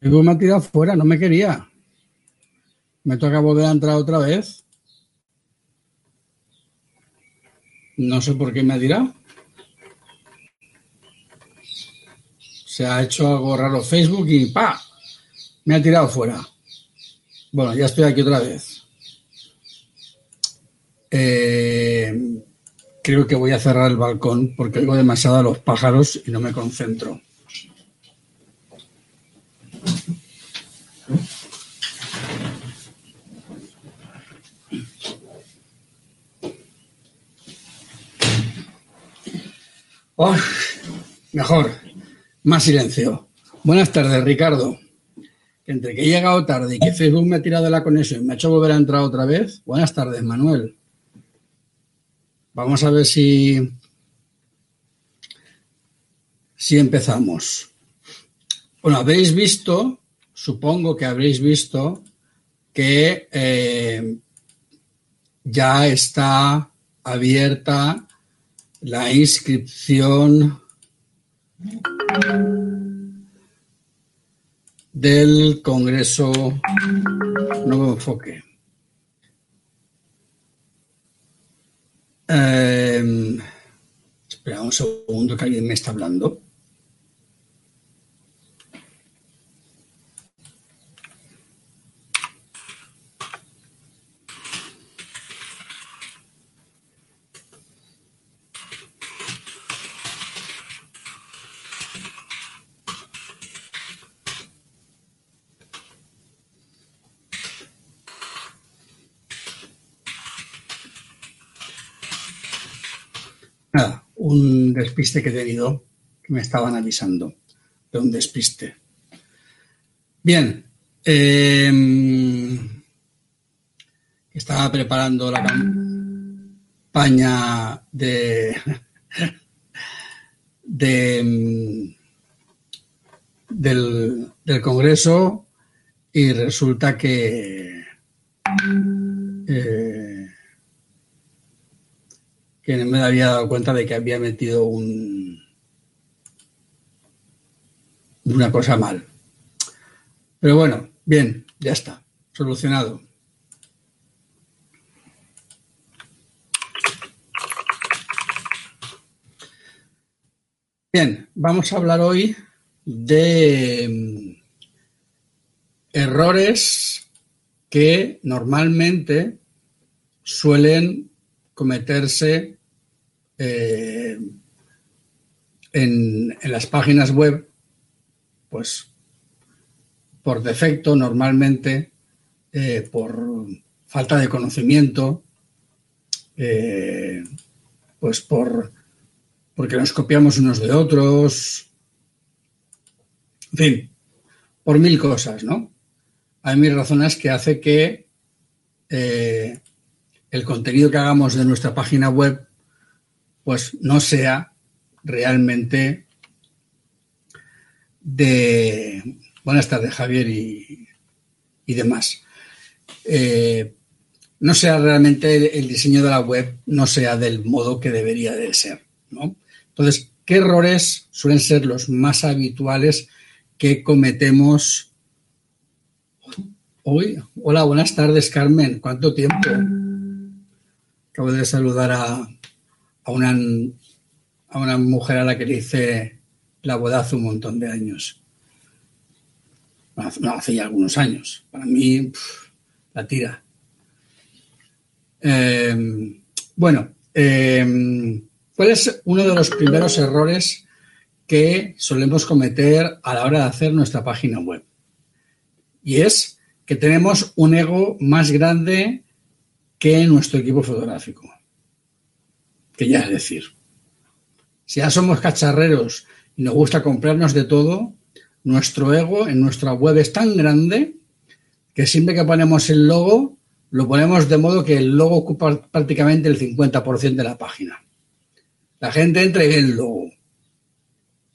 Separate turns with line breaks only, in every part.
Facebook me ha tirado fuera, no me quería. Me toca volver a entrar otra vez. No sé por qué me ha tirado. Se ha hecho algo raro Facebook y ¡pa! Me ha tirado fuera. Bueno, ya estoy aquí otra vez. Eh, creo que voy a cerrar el balcón porque oigo demasiado a los pájaros y no me concentro. Mejor, más silencio. Buenas tardes, Ricardo. Entre que he llegado tarde y que Facebook me ha tirado de la conexión y me ha hecho volver a entrar otra vez. Buenas tardes, Manuel. Vamos a ver si, si empezamos. Bueno, habréis visto, supongo que habréis visto que eh, ya está abierta la inscripción del Congreso Nuevo Enfoque. Eh, espera un segundo que alguien me está hablando. Despiste que he tenido, que me estaban avisando de un despiste. Bien, em, estaba preparando la campaña de, de del, Congreso y resulta que eh, que me había dado cuenta de que había metido un, una cosa mal. Pero bueno, bien, ya está, solucionado. Bien, vamos a hablar hoy de mm, errores que normalmente suelen cometerse eh, en, las páginas web, pues por defecto, normalmente, eh, por falta de conocimiento, eh, pues por porque nos copiamos unos de otros, en fin, por mil cosas, ¿no? Hay mil razones que hace que el contenido que hagamos de nuestra página web pues no sea realmente de... Buenas tardes, Javier y, demás. Eh, no sea realmente el diseño de la web, no sea del modo que debería de ser. ¿no? Entonces, ¿qué errores suelen ser los más habituales que cometemos hoy? Hola, buenas tardes, Carmen. ¿Cuánto tiempo? Acabo de saludar a, a una, a una mujer a la que le hice la boda hace un montón de años. No, hace ya algunos años. Para mí, la tira. Em, bueno, em, ¿cuál es uno de los primeros errores que solemos cometer a la hora de hacer nuestra página web? Y es que tenemos un ego más grande que nuestro equipo fotográfico que ya es decir. Si ya somos cacharreros y nos gusta comprarnos de todo, nuestro ego en nuestra web es tan grande que siempre que ponemos el logo, lo ponemos de modo que el logo ocupa prácticamente el 50% de la página. La gente entra y ve el logo.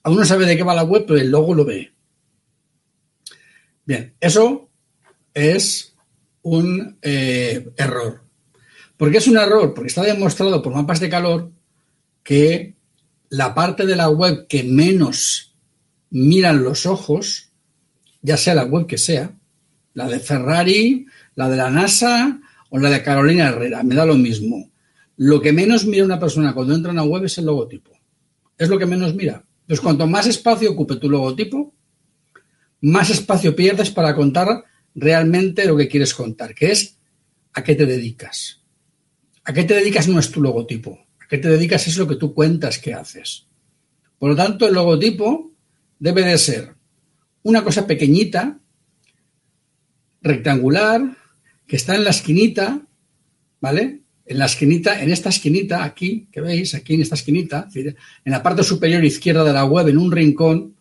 Aún no sabe de qué va la web, pero el logo lo ve. Bien, eso es un eh, error. ¿Por qué es un error? Porque está demostrado por mapas de calor que la parte de la web que menos miran los ojos ya sea la web que sea, la de Ferrari, la de la NASA o la de Carolina Herrera, me da lo mismo. Lo que menos mira una persona cuando entra en una web es el logotipo. Es lo que menos mira. Entonces, cuanto más espacio ocupe tu logotipo, más espacio pierdes para contar realmente lo que quieres contar, que es a qué te dedicas. A qué te dedicas no es tu logotipo. A qué te dedicas es lo que tú cuentas que haces. Por lo tanto, el logotipo debe de ser una cosa pequeñita, rectangular, que está en la esquinita, ¿vale? En la esquinita, en esta esquinita, aquí, que veis, aquí en esta esquinita, en la parte superior izquierda de la web, en un rincón,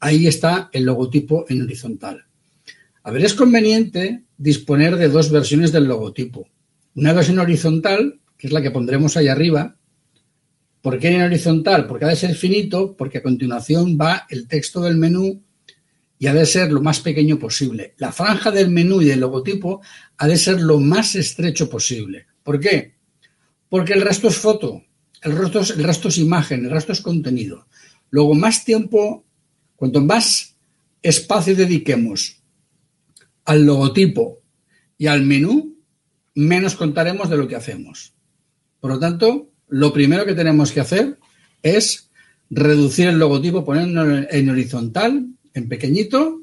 ahí está el logotipo en horizontal. A ver, es conveniente disponer de dos versiones del logotipo. Una versión horizontal, que es la que pondremos ahí arriba. ¿Por qué en horizontal? Porque ha de ser finito, porque a continuación va el texto del menú y ha de ser lo más pequeño posible. La franja del menú y del logotipo ha de ser lo más estrecho posible. ¿Por qué? Porque el resto es foto, el resto es, el resto es imagen, el resto es contenido. Luego, más tiempo, cuanto más espacio dediquemos al logotipo y al menú, menos contaremos de lo que hacemos. Por lo tanto, lo primero que tenemos que hacer es reducir el logotipo, ponerlo en horizontal, en pequeñito,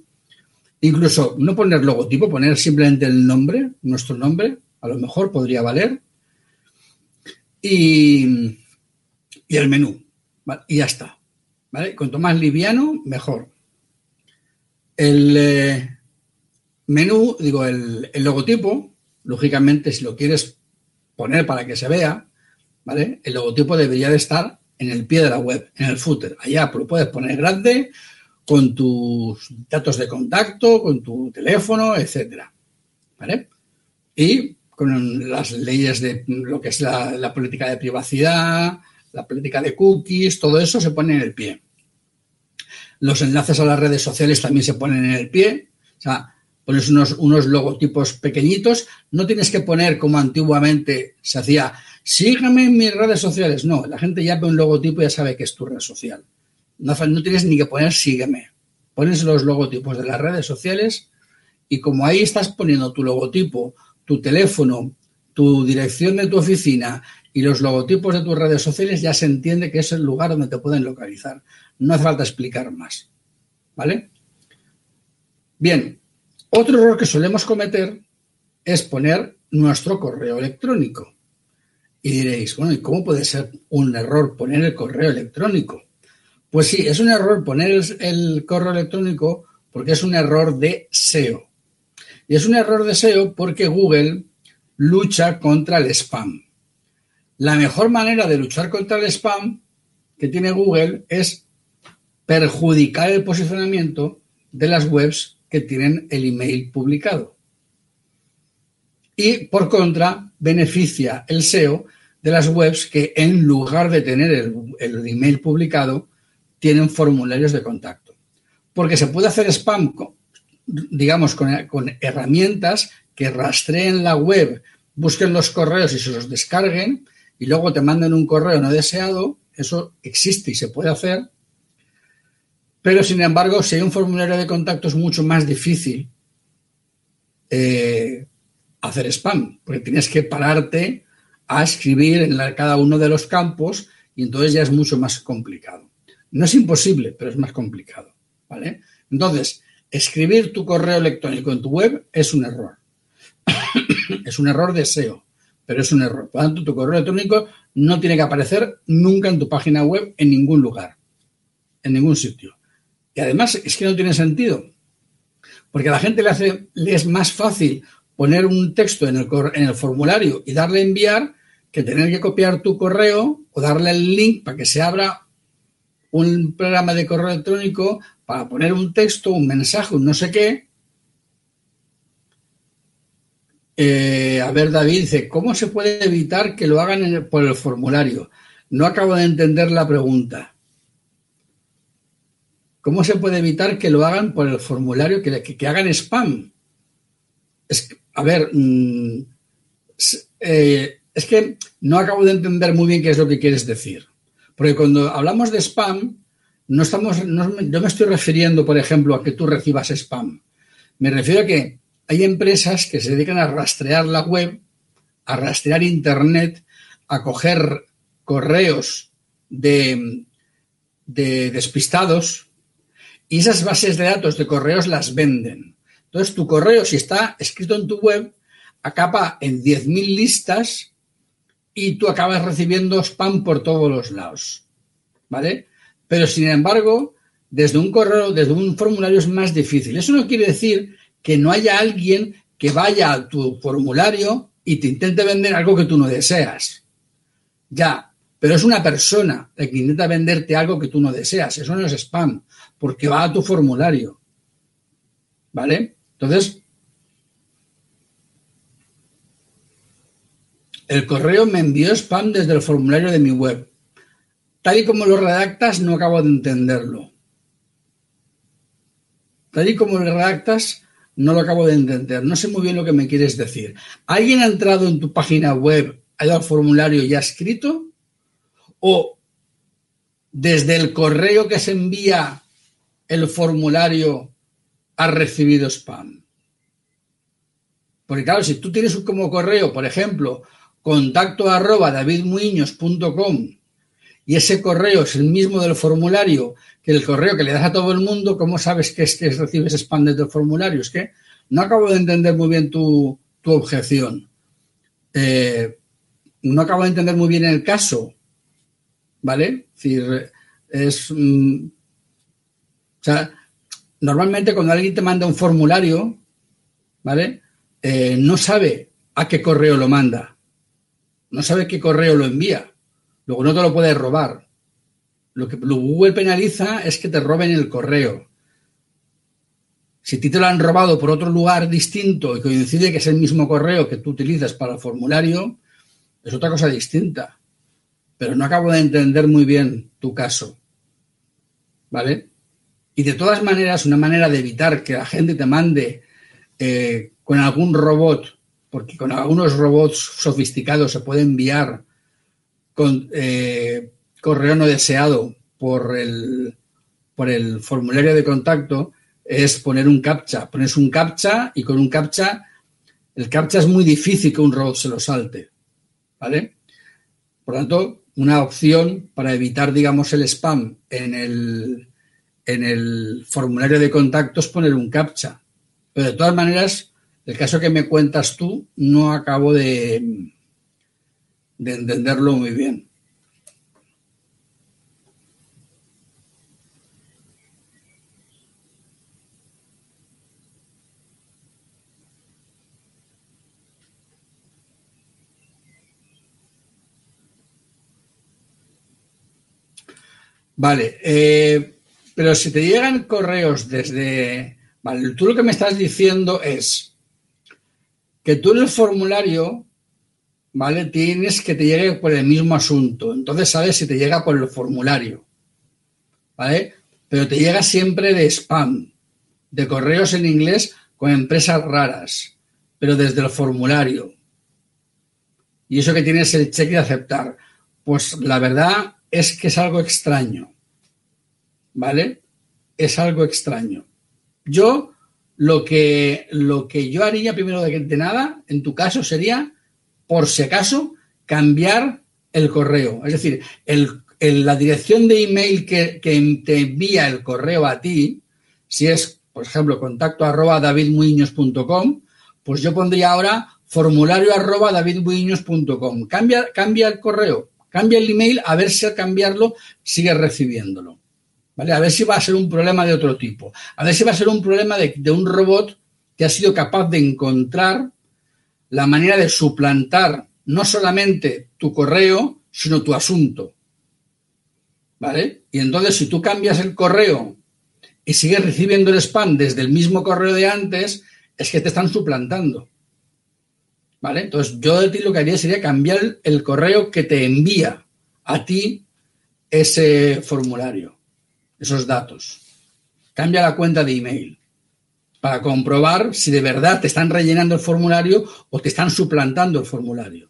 incluso no poner logotipo, poner simplemente el nombre, nuestro nombre, a lo mejor podría valer, y, el menú, y ya está. ¿vale? Cuanto más liviano, mejor. El eh, menú, digo, el, el, logotipo, lógicamente, si lo quieres poner para que se vea, ¿vale? El logotipo debería de estar en el pie de la web, en el footer. Allá lo puedes poner grande, con tus datos de contacto, con tu teléfono, etcétera. ¿Vale? Y con las leyes de lo que es la, política de privacidad, la política de cookies, todo eso se pone en el pie. Los enlaces a las redes sociales también se ponen en el pie. O sea, pones unos, unos logotipos pequeñitos. No tienes que poner como antiguamente se hacía, sígame en mis redes sociales. No, la gente ya ve un logotipo y ya sabe que es tu red social. No, tienes ni que poner sígueme. Pones los logotipos de las redes sociales y como ahí estás poniendo tu logotipo, tu teléfono, tu dirección de tu oficina y los logotipos de tus redes sociales, ya se entiende que es el lugar donde te pueden localizar. No hace falta explicar más. ¿Vale? Bien, otro error que solemos cometer es poner nuestro correo electrónico. Y diréis, bueno, ¿y cómo puede ser un error poner el correo electrónico? Pues sí, es un error poner el correo electrónico porque es un error de SEO. Y es un error de SEO porque Google lucha contra el spam. La mejor manera de luchar contra el spam que tiene Google es perjudicar el posicionamiento de las webs que tienen el email publicado. Y por contra, beneficia el SEO de las webs que en lugar de tener el, el email publicado, tienen formularios de contacto. Porque se puede hacer spam, digamos, con, herramientas que rastreen la web, busquen los correos y se los descarguen y luego te manden un correo no deseado. Eso existe y se puede hacer. Pero, sin embargo, si hay un formulario de contacto es mucho más difícil eh, hacer spam, porque tienes que pararte a escribir en cada uno de los campos y entonces ya es mucho más complicado. No es imposible, pero es más complicado. ¿vale? Entonces, escribir tu correo electrónico en tu web es un error. es un error de SEO, pero es un error. Por lo tanto, tu correo electrónico no tiene que aparecer nunca en tu página web en ningún lugar, en ningún sitio. Y además es que no tiene sentido, porque a la gente le, hace, le es más fácil poner un texto en el, en el formulario y darle a enviar que tener que copiar tu correo o darle el link para que se abra un programa de correo electrónico para poner un texto, un mensaje, un no sé qué. Eh, a ver, David dice, ¿cómo se puede evitar que lo hagan por el formulario? No acabo de entender la pregunta. ¿Cómo se puede evitar que lo hagan por el formulario, que, hagan spam? A ver, mm, eh, es que no acabo de entender muy bien qué es lo que quieres decir. Porque cuando hablamos de spam, no estamos, no, me estoy refiriendo, por ejemplo, a que tú recibas spam. Me refiero a que hay empresas que se dedican a rastrear la web, a rastrear Internet, a coger correos de despistados y esas bases de datos de correos las venden. Entonces, tu correo, si está escrito en tu web, acaba en 10.000 listas y tú acabas recibiendo spam por todos los lados. ¿Vale? Pero, sin embargo, desde un correo, desde un formulario es más difícil. Eso no quiere decir que no haya alguien que vaya a tu formulario y te intente vender algo que tú no deseas. Ya, pero es una persona la que intenta venderte algo que tú no deseas. Eso no es spam, porque va a tu formulario. ¿Vale? Entonces, el correo me envió spam desde el formulario de mi web. Tal y como lo redactas, no acabo de entenderlo. Tal y como lo redactas, no lo acabo de entender. No sé muy bien lo que me quieres decir. ¿Alguien ha entrado en tu página web, ha ido al formulario y ha escrito? ¿O desde el correo que se envía el formulario ha recibido spam? Porque claro, si tú tienes como correo, por ejemplo, contacto arroba y ese correo es el mismo del formulario que el correo que le das a todo el mundo, ¿cómo sabes que, es que recibes spam desde el formulario? Es que no acabo de entender muy bien tu, objeción. Eh, no acabo de entender muy bien el caso, ¿vale? Es decir, es... Mm, sea, normalmente cuando alguien te manda un formulario, ¿vale? Eh, no sabe a qué correo lo manda, no sabe qué correo lo envía. Luego no te lo puedes robar. Lo que Google penaliza es que te roben el correo. Si a ti te lo han robado por otro lugar distinto y coincide que es el mismo correo que tú utilizas para el formulario, es otra cosa distinta. Pero no acabo de entender muy bien tu caso. ¿Vale? Y de todas maneras, una manera de evitar que la gente te mande eh, con algún robot, porque con algunos robots sofisticados se puede enviar con eh, correo no deseado por el, por el formulario de contacto es poner un captcha. Pones un captcha y con un captcha, el captcha es muy difícil que un robot se lo salte. ¿Vale? Por lo tanto, una opción para evitar, digamos, el spam en el, en el formulario de contacto es poner un captcha. Pero de todas maneras, el caso que me cuentas tú no acabo de, de entenderlo muy bien. Vale, eh, pero si te llegan correos desde... Vale, tú lo que me estás diciendo es que tú en el formulario ¿vale? Tienes que te llegue por el mismo asunto. Entonces sabes si te llega por el formulario, ¿vale? Pero te llega siempre de spam, de correos en inglés con empresas raras, pero desde el formulario. Y eso que tienes el cheque de aceptar. Pues la verdad es que es algo extraño, ¿vale? Es algo extraño. Yo lo que, lo que yo haría primero de, de nada, en tu caso, sería por si acaso, cambiar el correo. Es decir, el, la dirección de email que, te envía el correo a ti, si es, por ejemplo, contacto arroba davidmuiños.com, pues yo pondría ahora formulario arroba davidmuiños.com. Cambia, cambia el correo, cambia el email, a ver si al cambiarlo sigue recibiéndolo. ¿Vale? A ver si va a ser un problema de otro tipo. A ver si va a ser un problema de, un robot que ha sido capaz de encontrar la manera de suplantar no solamente tu correo, sino tu asunto. ¿Vale? Y entonces si tú cambias el correo y sigues recibiendo el spam desde el mismo correo de antes, es que te están suplantando. ¿Vale? Entonces yo de ti lo que haría sería cambiar el correo que te envía a ti ese formulario, esos datos. Cambia la cuenta de email para comprobar si de verdad te están rellenando el formulario o te están suplantando el formulario.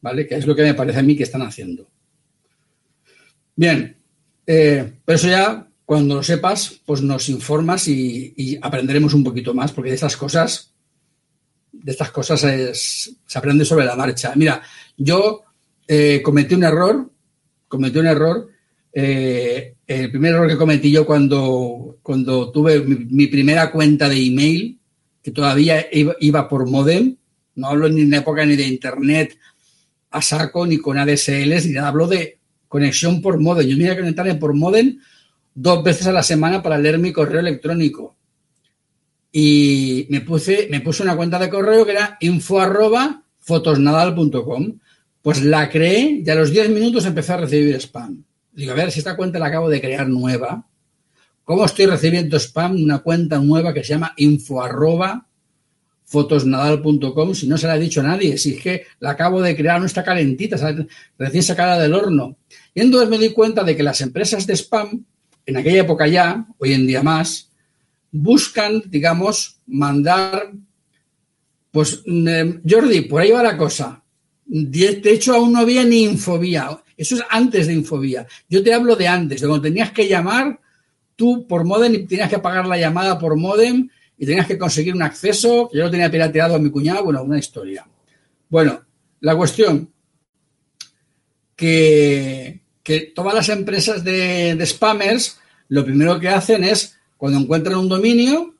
¿Vale? Que es lo que me parece a mí que están haciendo. Bien, Eh, pero eso ya, cuando lo sepas, pues nos informas y, aprenderemos un poquito más, porque de estas cosas, de estas cosas se aprende sobre la marcha. Mira, yo eh, cometí un error, cometí un error. Eh, el primer error que cometí yo cuando, cuando tuve mi, primera cuenta de email, que todavía iba, por modem, no hablo ni en época ni de internet a saco, ni con ADSL, ni nada, hablo de conexión por modem. Yo me iba a conectar por modem dos veces a la semana para leer mi correo electrónico. Y me puse, me puse una cuenta de correo que era info arroba fotosnadal.com. Pues la creé y a los 10 minutos empecé a recibir spam. Digo, a ver, si esta cuenta la acabo de crear nueva, ¿cómo estoy recibiendo spam una cuenta nueva que se llama info arroba fotosnadal.com si no se la ha dicho a nadie? Si es que la acabo de crear, no está calentita, recién sacada del horno. Y entonces me di cuenta de que las empresas de spam, en aquella época ya, hoy en día más, buscan, digamos, mandar, pues, mm, Jordi, por ahí va la cosa. De hecho, aún no había ni infobía. Eso es antes de infobía. Yo te hablo de antes, de cuando tenías que llamar tú por modem y tenías que pagar la llamada por modem y tenías que conseguir un acceso, que yo lo tenía pirateado a mi cuñado, bueno, una historia. Bueno, la cuestión que, que todas las empresas de, de spammers lo primero que hacen es, cuando encuentran un dominio,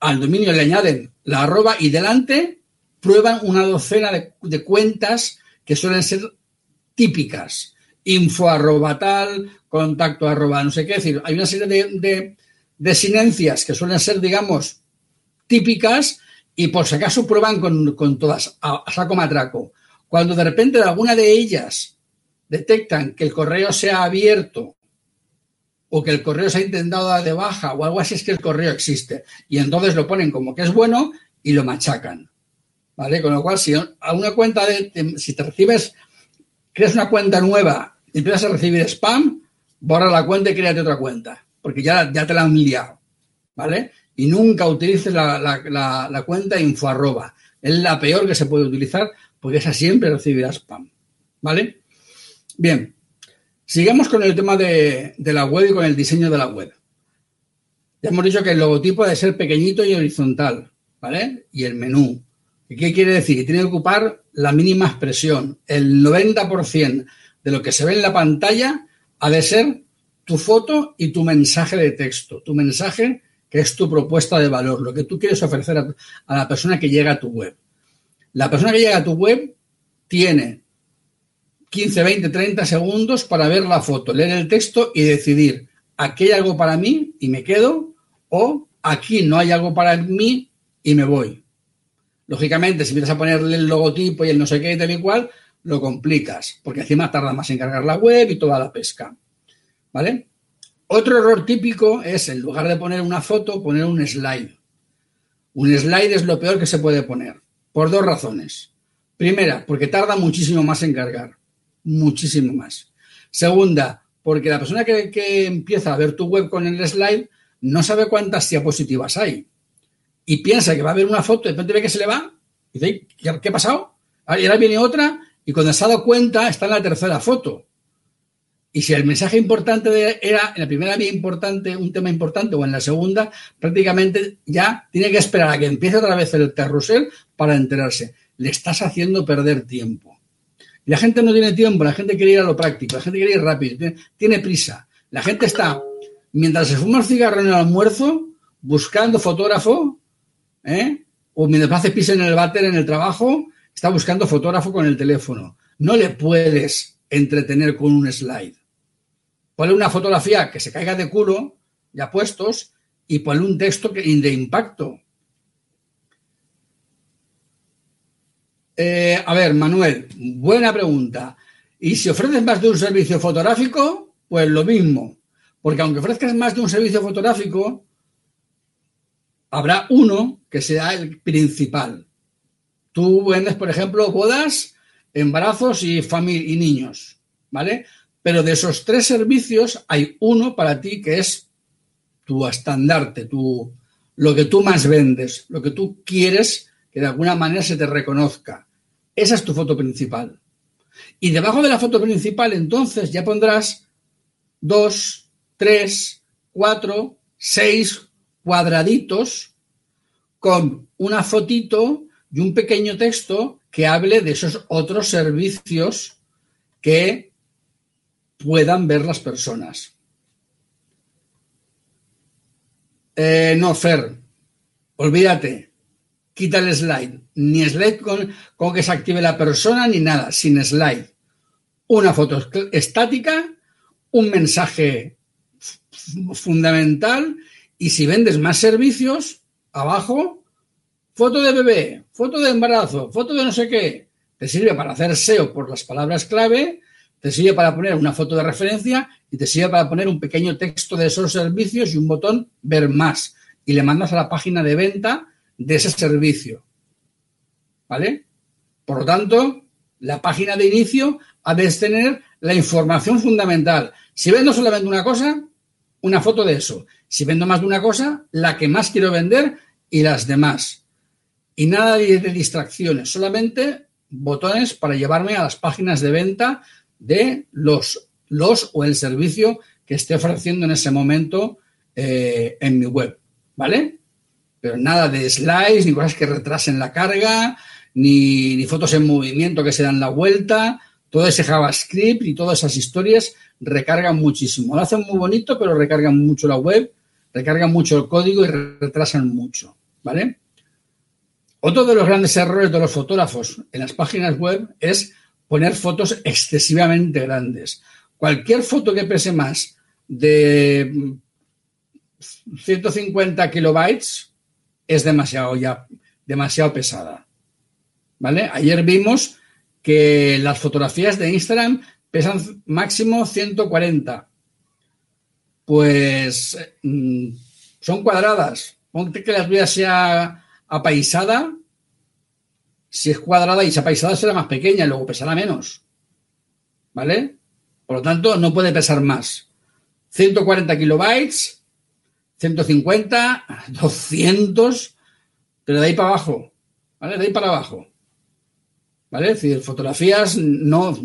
al dominio le añaden la arroba y delante prueban una docena de, cuentas que suelen ser típicas. Info arroba tal, contacto arroba no sé qué. decir, hay una serie de, de, sinencias que suelen ser, digamos, típicas y por si acaso prueban con, todas a, saco matraco. Cuando de repente alguna de ellas detectan que el correo se ha abierto o que el correo se ha intentado de baja o algo así es que el correo existe. Y entonces lo ponen como que es bueno y lo machacan. ¿Vale? Con lo cual, si a una cuenta de, si te recibes, creas una cuenta nueva y empiezas a recibir spam, borra la cuenta y créate otra cuenta, porque ya, ya te la han liado, ¿vale? Y nunca utilices la, la, cuenta info arroba. Es la peor que se puede utilizar porque esa siempre recibirá spam, ¿vale? Bien, sigamos con el tema de, de la web y con el diseño de la web. Ya hemos dicho que el logotipo debe ser pequeñito y horizontal, ¿vale? Y el menú. ¿Qué quiere decir? Que tiene que ocupar la mínima expresión. El 90% de lo que se ve en la pantalla ha de ser tu foto y tu mensaje de texto. Tu mensaje que es tu propuesta de valor, lo que tú quieres ofrecer a, la persona que llega a tu web. La persona que llega a tu web tiene 15, 20, 30 segundos para ver la foto, leer el texto y decidir, aquí hay algo para mí y me quedo, o aquí no hay algo para mí y me voy. Lógicamente, si empiezas a ponerle el logotipo y el no sé qué tal y cual, lo complicas, porque encima tarda más en cargar la web y toda la pesca. ¿Vale? Otro error típico es, en lugar de poner una foto, poner un slide. Un slide es lo peor que se puede poner, por dos razones. Primera, porque tarda muchísimo más en cargar, muchísimo más. Segunda, porque la persona que, que empieza a ver tu web con el slide no sabe cuántas diapositivas hay y piensa que va a haber una foto, de repente ve que se le va, y dice, ¿qué ha pasado? Y ahora viene otra, y cuando se ha dado cuenta está en la tercera foto. Y si el mensaje importante era en la primera vía importante, un tema importante, o en la segunda, prácticamente ya tiene que esperar a que empiece otra vez el carrusel para enterarse. Le estás haciendo perder tiempo. Y la gente no tiene tiempo, la gente quiere ir a lo práctico, la gente quiere ir rápido, tiene prisa. La gente está, mientras se fuma el cigarro en el almuerzo, buscando fotógrafo ¿eh? O mientras hace pis en el váter en el trabajo, está buscando fotógrafo con el teléfono. No le puedes entretener con un slide. Ponle una fotografía que se caiga de culo, ya puestos, y ponle un texto que, de impacto. Eh, a ver, Manuel, buena pregunta. Y si ofreces más de un servicio fotográfico, pues lo mismo. Porque aunque ofrezcas más de un servicio fotográfico, habrá uno que sea el principal. Tú vendes, por ejemplo, bodas, embarazos y, y niños, ¿vale? Pero de esos tres servicios hay uno para ti que es tu estandarte, tu, lo que tú más vendes, lo que tú quieres que de alguna manera se te reconozca. Esa es tu foto principal. Y debajo de la foto principal, entonces, ya pondrás dos, tres, cuatro, seis cuadraditos con una fotito y un pequeño texto que hable de esos otros servicios que puedan ver las personas. Eh, no, Fer, olvídate, quita el slide. Ni slide con, con que se active la persona ni nada, sin slide. Una foto estática, un mensaje fundamental y si vendes más servicios, abajo, foto de bebé, foto de embarazo, foto de no sé qué. Te sirve para hacer SEO por las palabras clave, te sirve para poner una foto de referencia y te sirve para poner un pequeño texto de esos servicios y un botón ver más. Y le mandas a la página de venta de ese servicio. ¿Vale? Por lo tanto, la página de inicio ha de tener la información fundamental. Si vendo solamente una cosa, una foto de eso. Si vendo más de una cosa, la que más quiero vender y las demás. Y nada de distracciones, solamente botones para llevarme a las páginas de venta de los, los o el servicio que esté ofreciendo en ese momento eh, en mi web. ¿Vale? Pero nada de slides, ni cosas que retrasen la carga, ni, ni fotos en movimiento que se dan la vuelta. Todo ese JavaScript y todas esas historias recargan muchísimo. Lo hacen muy bonito, pero recargan mucho la web, recargan mucho el código y retrasan mucho. ¿Vale? Otro de los grandes errores de los fotógrafos en las páginas web es poner fotos excesivamente grandes. Cualquier foto que pese más de 150 kilobytes es demasiado ya demasiado pesada. ¿Vale? Ayer vimos que las fotografías de Instagram pesan máximo 140. Pues mm, son cuadradas. Ponte que la vida sea apaisada. Si es cuadrada y esa apaisada será más pequeña y luego pesará menos. ¿Vale? Por lo tanto, no puede pesar más. 140 kilobytes, 150, 200, pero de ahí para abajo. ¿Vale? De ahí para abajo. ¿Vale? Es decir, fotografías no.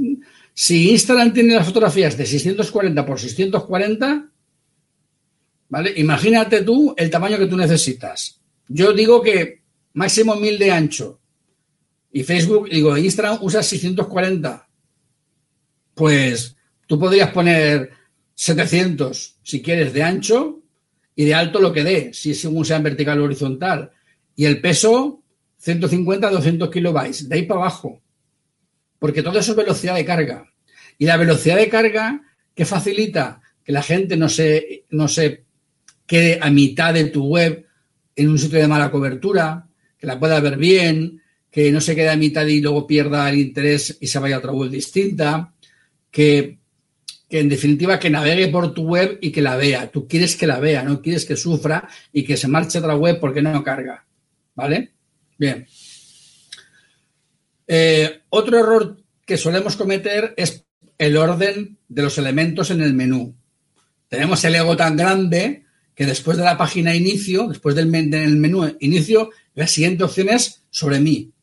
Si Instagram tiene las fotografías de 640 por 640, ¿vale? Imagínate tú el tamaño que tú necesitas. Yo digo que máximo 1000 de ancho. Y Facebook, digo, Instagram usa 640. Pues tú podrías poner 700 si quieres de ancho y de alto lo que dé, si según sea en vertical o horizontal. Y el peso, 150 200 kilobytes, de ahí para abajo. Porque todo eso es velocidad de carga. Y la velocidad de carga que facilita que la gente no se, no se quede a mitad de tu web en un sitio de mala cobertura, que la pueda ver bien, que no se quede a mitad y luego pierda el interés y se vaya a otra web distinta, que, que en definitiva que navegue por tu web y que la vea. Tú quieres que la vea, no quieres que sufra y que se marche a otra web porque no carga. ¿Vale? Bien. Eh, otro error que solemos cometer es el orden de los elementos en el menú. Tenemos el ego tan grande que después de la página inicio, después del, menú inicio, la siguiente opción es sobre mí.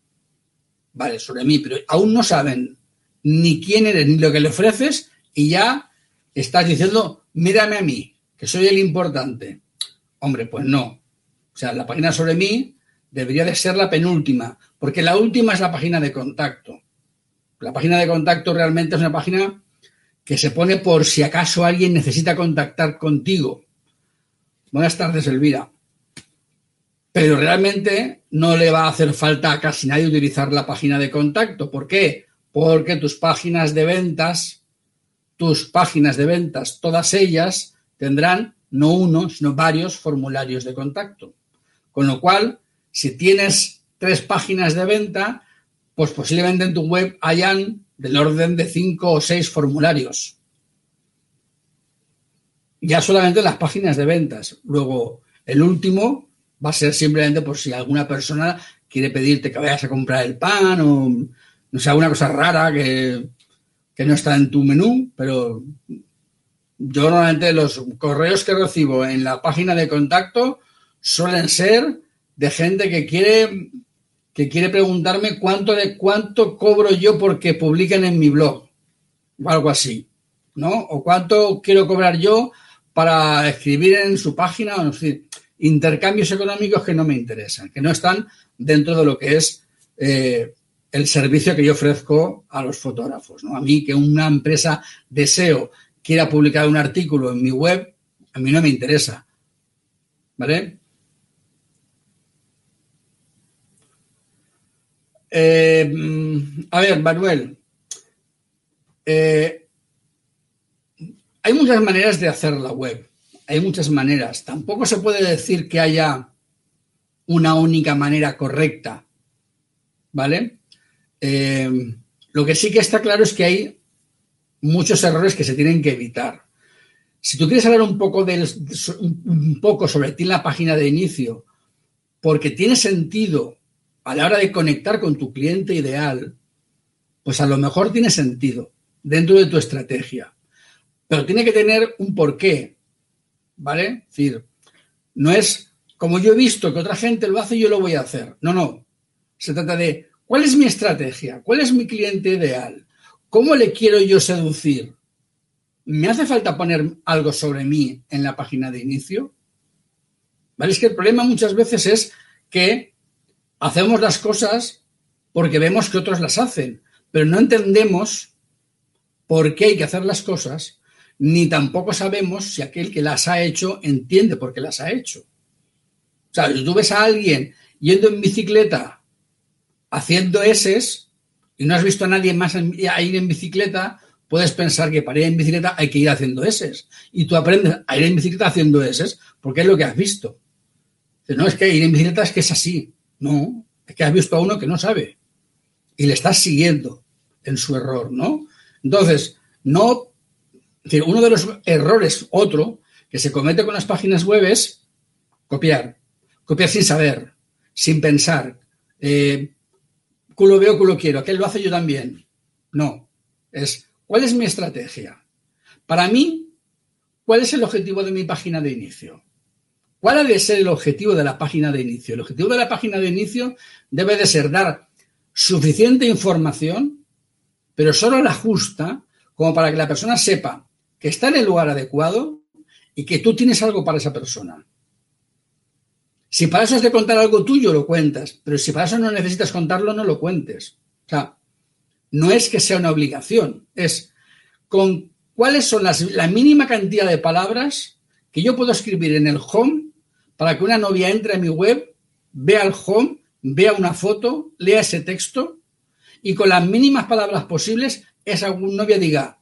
Vale, sobre mí, pero aún no saben ni quién eres ni lo que le ofreces y ya estás diciendo, mírame a mí, que soy el importante. Hombre, pues no. O sea, la página sobre mí debería de ser la penúltima, porque la última es la página de contacto. La página de contacto realmente es una página que se pone por si acaso alguien necesita contactar contigo. Buenas tardes, Elvira. Pero realmente no le va a hacer falta a casi nadie utilizar la página de contacto. ¿Por qué? Porque tus páginas de ventas, tus páginas de ventas, todas ellas tendrán no uno, sino varios formularios de contacto. Con lo cual, si tienes tres páginas de venta, pues posiblemente en tu web hayan del orden de cinco o seis formularios. Ya solamente las páginas de ventas. Luego, el último va a ser simplemente por si alguna persona quiere pedirte que vayas a comprar el pan o no sé, alguna cosa rara que, que no está en tu menú, pero yo normalmente los correos que recibo en la página de contacto suelen ser de gente que quiere que quiere preguntarme cuánto de cuánto cobro yo porque publiquen en mi blog o algo así. ¿no? O cuánto quiero cobrar yo para escribir en su página, o decir, intercambios económicos que no me interesan, que no están dentro de lo que es eh, el servicio que yo ofrezco a los fotógrafos. ¿no? A mí que una empresa de SEO quiera publicar un artículo en mi web, a mí no me interesa. ¿Vale? Eh, a ver, Manuel. Eh, hay muchas maneras de hacer la web. Hay muchas maneras. Tampoco se puede decir que haya una única manera correcta. ¿Vale? Eh, lo que sí que está claro es que hay muchos errores que se tienen que evitar. Si tú quieres hablar un poco, un poco sobre ti en la página de inicio, porque tiene sentido a la hora de conectar con tu cliente ideal, pues a lo mejor tiene sentido dentro de tu estrategia. Pero tiene que tener un porqué, ¿vale? Es decir, no es como yo he visto que otra gente lo hace, yo lo voy a hacer. No, no. Se trata de cuál es mi estrategia, cuál es mi cliente ideal, cómo le quiero yo seducir. ¿Me hace falta poner algo sobre mí en la página de inicio? ¿Vale? Es que el problema muchas veces es que hacemos las cosas porque vemos que otros las hacen, pero no entendemos por qué hay que hacer las cosas, ni tampoco sabemos si aquel que las ha hecho entiende por qué las ha hecho. O sea, si tú ves a alguien yendo en bicicleta haciendo S y no has visto a nadie más ir en bicicleta, puedes pensar que para ir en bicicleta hay que ir haciendo S. Y tú aprendes a ir en bicicleta haciendo S porque es lo que has visto. No es que ir en bicicleta es que es así. No, es que has visto a uno que no sabe y le estás siguiendo en su error, ¿no? Entonces, no, uno de los errores, otro, que se comete con las páginas web es copiar, copiar sin saber, sin pensar, eh, culo veo, culo quiero, aquel lo hace yo también. No, es, ¿cuál es mi estrategia? Para mí, ¿cuál es el objetivo de mi página de inicio? ¿Cuál ha de ser el objetivo de la página de inicio? El objetivo de la página de inicio debe de ser dar suficiente información, pero solo la justa, como para que la persona sepa que está en el lugar adecuado y que tú tienes algo para esa persona. Si para eso es de contar algo tuyo, lo cuentas, pero si para eso no necesitas contarlo, no lo cuentes. O sea, no es que sea una obligación, es con cuáles son las, la mínima cantidad de palabras que yo puedo escribir en el home para que una novia entre a mi web, vea el home, vea una foto, lea ese texto y con las mínimas palabras posibles esa novia diga,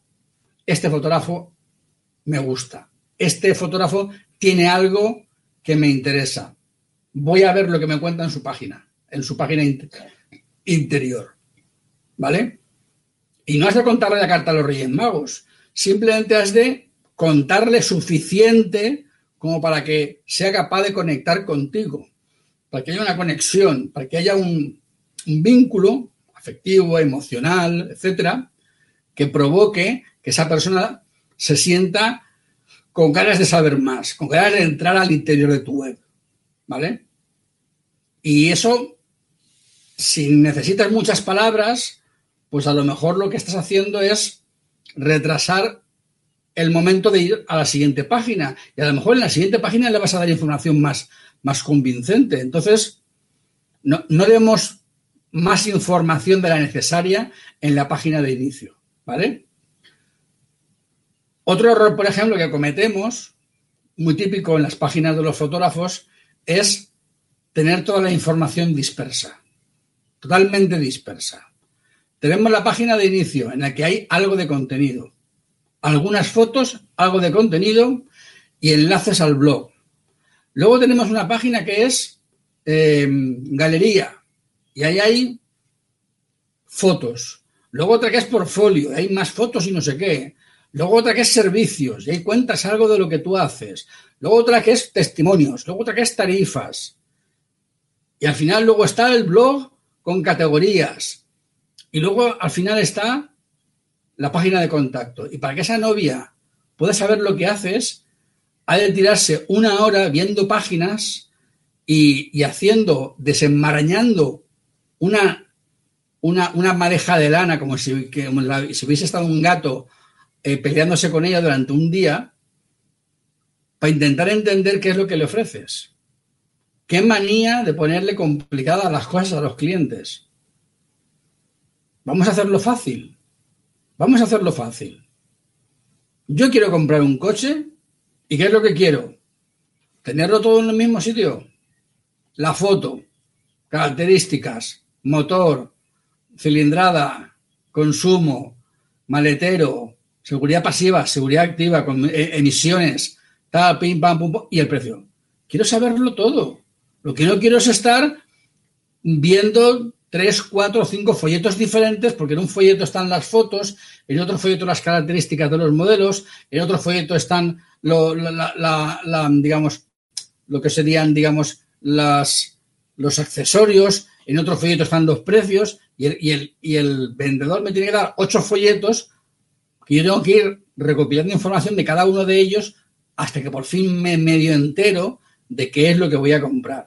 este fotógrafo me gusta, este fotógrafo tiene algo que me interesa, voy a ver lo que me cuenta en su página, en su página interior. ¿Vale? Y no has de contarle la carta a los Reyes Magos, simplemente has de contarle suficiente como para que sea capaz de conectar contigo, para que haya una conexión, para que haya un, vínculo afectivo, emocional, etcétera, que provoque que esa persona se sienta con ganas de saber más, con ganas de entrar al interior de tu web. ¿Vale? Y eso, si necesitas muchas palabras, pues a lo mejor lo que estás haciendo es retrasar el momento de ir a la siguiente página. Y a lo mejor en la siguiente página le vas a dar información más, más convincente. Entonces, no, no demos más información de la necesaria en la página de inicio. ¿Vale? Otro error, por ejemplo, que cometemos, muy típico en las páginas de los fotógrafos, es tener toda la información dispersa, totalmente dispersa. Tenemos la página de inicio en la que hay algo de contenido algunas fotos, algo de contenido y enlaces al blog. Luego tenemos una página que es em, galería y ahí hay fotos. Luego otra que es portfolio, hay más fotos y no sé qué. Luego otra que es servicios y ahí cuentas algo de lo que tú haces. Luego otra que es testimonios. Luego otra que es tarifas. Y al final luego está el blog con categorías. Y luego al final está la página de contacto. Y para que esa novia pueda saber lo que haces, ha de tirarse una hora viendo páginas y, haciendo, desenmarañando una, una, una, madeja de lana, como si, si hubiese estado un gato eh, peleándose con ella durante un día para intentar entender qué es lo que le ofreces. Qué manía de ponerle complicadas las cosas a los clientes. Vamos a hacerlo fácil. Vamos a hacerlo fácil. Yo quiero comprar un coche y ¿qué es lo que quiero? Tenerlo todo en el mismo sitio. La foto, características, motor, cilindrada, consumo, maletero, seguridad pasiva, seguridad activa, eh, emisiones, tal, pim, pam, pum, y el precio. Quiero saberlo todo. Lo que no quiero es estar viendo tres, cuatro cinco folletos diferentes, porque en un folleto están las fotos, en otro folleto las características de los modelos, en otro folleto están lo, digamos, lo que serían, digamos, las, los accesorios, en otro folleto están los precios, y el, y, el, y el vendedor me tiene que dar ocho folletos que yo tengo que ir recopilando información de cada uno de ellos hasta que por fin me medio entero de qué es lo que voy a comprar.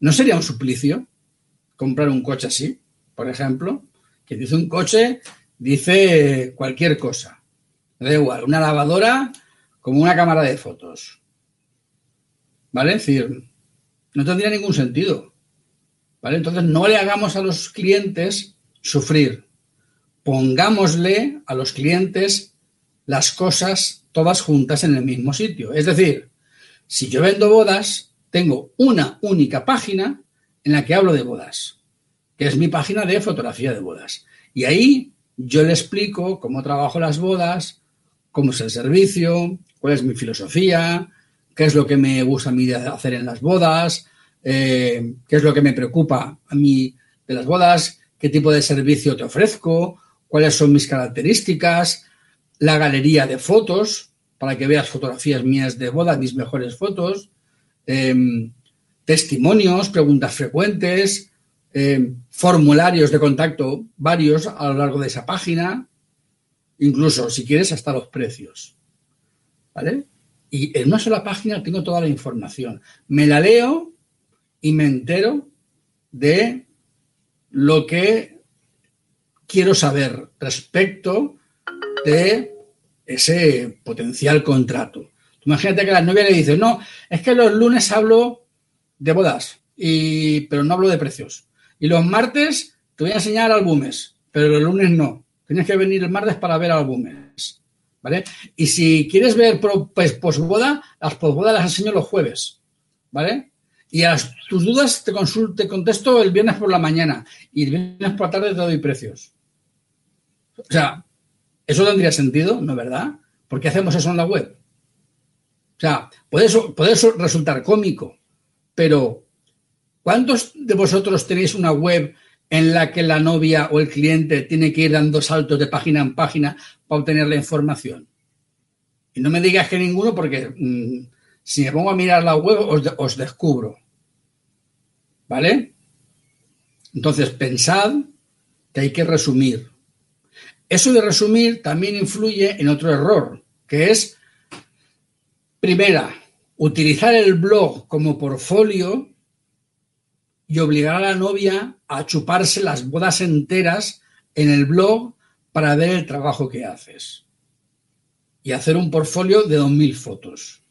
¿No sería un suplicio comprar un coche así, por ejemplo? Que dice un coche, dice cualquier cosa. Da igual, una lavadora como una cámara de fotos. ¿Vale? Es decir, no tendría ningún sentido. ¿Vale? Entonces no le hagamos a los clientes sufrir. Pongámosle a los clientes las cosas todas juntas en el mismo sitio. Es decir, si yo vendo bodas, tengo una única página en la que hablo de bodas, que es mi página de fotografía de bodas. Y ahí yo le explico cómo trabajo las bodas, cómo es el servicio, cuál es mi filosofía, qué es lo que me gusta a mí hacer en las bodas, eh, qué es lo que me preocupa a mí de las bodas, qué tipo de servicio te ofrezco, cuáles son mis características, la galería de fotos, para que veas fotografías mías de boda, mis mejores fotos, em, testimonios, preguntas frecuentes, em, formularios de contacto varios a lo largo de esa página, incluso si quieres hasta los precios. ¿Vale? Y en una sola página tengo toda la información. Me la leo y me entero de lo que quiero saber respecto de ese potencial contrato. Imagínate que la novia le dice, no, es que los lunes hablo de bodas, y, pero no hablo de precios. Y los martes te voy a enseñar álbumes, pero los lunes no. Tienes que venir el martes para ver álbumes. ¿Vale? Y si quieres ver pues, posboda, las posbodas las enseño los jueves. ¿Vale? Y a tus dudas te, consulto, te contesto el viernes por la mañana y el viernes por la tarde te doy precios. O sea, ¿Eso tendría sentido? ¿No es verdad? ¿Por qué hacemos eso en la web? O sea, puede, puede resultar cómico, pero ¿cuántos de vosotros tenéis una web en la que la novia o el cliente tiene que ir dando saltos de página en página para obtener la información? Y no me digas que ninguno porque mm, si me pongo a mirar la web os, os descubro. ¿Vale? Entonces pensad que hay que resumir. Eso de resumir también influye en otro error, que es, primera, utilizar el blog como portfolio y obligar a la novia a chuparse las bodas enteras en el blog para ver el trabajo que haces. Y hacer un portfolio de 2.000 fotos.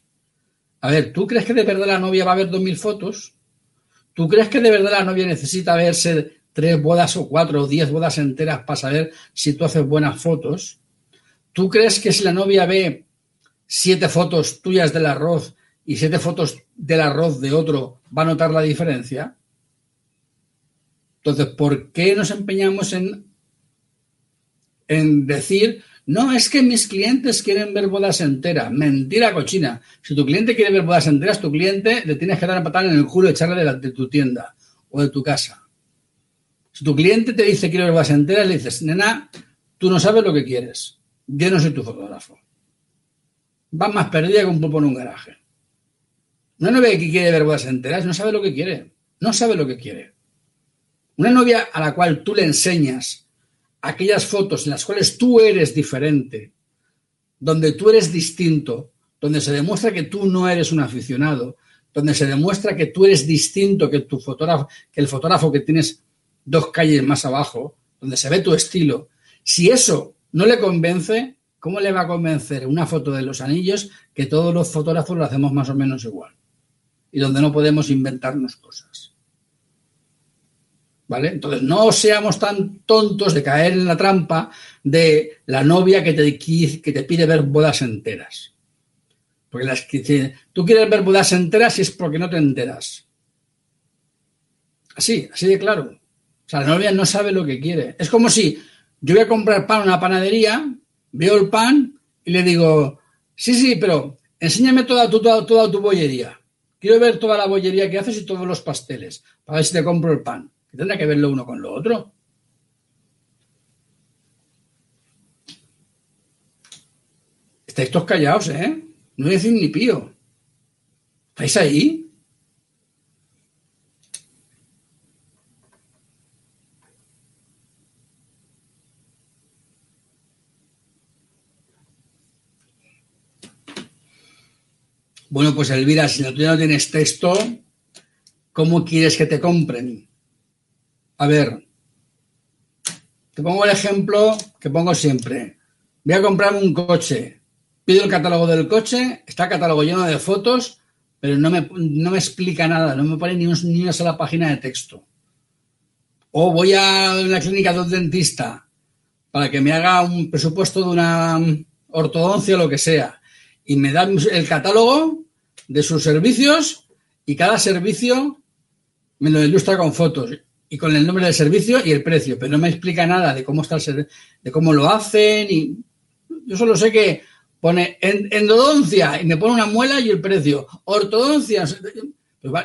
A ver, ¿tú crees que de verdad la novia va a ver 2.000 fotos? ¿Tú crees que de verdad la novia necesita verse tres bodas o cuatro o diez bodas enteras para saber si tú haces buenas fotos. ¿Tú crees que si la novia ve siete fotos tuyas del arroz y siete fotos del arroz de otro, va a notar la diferencia? Entonces, ¿por qué nos empeñamos en, en decir, no, es que mis clientes quieren ver bodas enteras? Mentira cochina. Si tu cliente quiere ver bodas enteras, tu cliente le tienes que dar a patada en el culo y echarle de, de tu tienda o de tu casa. Si tu cliente te dice quiero ver enteras, le dices, nena, tú no sabes lo que quieres. Yo no soy tu fotógrafo. Vas más perdida que un pulpo en un garaje. Una novia que quiere ver bodas enteras no sabe lo que quiere. No sabe lo que quiere. Una novia a la cual tú le enseñas aquellas fotos en las cuales tú eres diferente, donde tú eres distinto, donde se demuestra que tú no eres un aficionado, donde se demuestra que tú eres distinto que tu fotógrafo, que el fotógrafo que tienes dos calles más abajo, donde se ve tu estilo, si eso no le convence, ¿Cómo le va a convencer una foto de los anillos que todos los fotógrafos lo hacemos más o menos igual? Y donde no podemos inventarnos cosas. ¿Vale? Entonces, no seamos tan tontos de caer en la trampa de la novia que te, que te pide ver bodas enteras. Porque las que tú quieres ver bodas enteras y es porque no te enteras. Así, así de claro. O sea, la novia no sabe lo que quiere. Es como si yo voy a comprar pan a una panadería, veo el pan y le digo, sí, sí, pero enséñame toda tu, toda, tu bollería. Quiero ver toda la bollería que haces y todos los pasteles, para ver si te compro el pan. Que tendrá que verlo uno con lo otro. Estáis todos callados, ¿eh? No decís ni pío. ¿Estáis ahí? Bueno, pues Elvira, si tú ya no tienes texto, ¿cómo quieres que te compren? A ver, te pongo el ejemplo que pongo siempre. Voy a comprarme un coche. Pido el catálogo del coche, está catálogo lleno de fotos, pero no me, no me explica nada, no me pone ni, ni, una sola página de texto. O voy a una clínica de un dentista para que me haga un presupuesto de una ortodoncia o lo que sea y me dan el catálogo de sus servicios y cada servicio me lo ilustra con fotos y con el nombre del servicio y el precio, pero no me explica nada de cómo está el de cómo lo hacen y yo solo sé que pone endodoncia y me pone una muela y el precio, ortodoncia,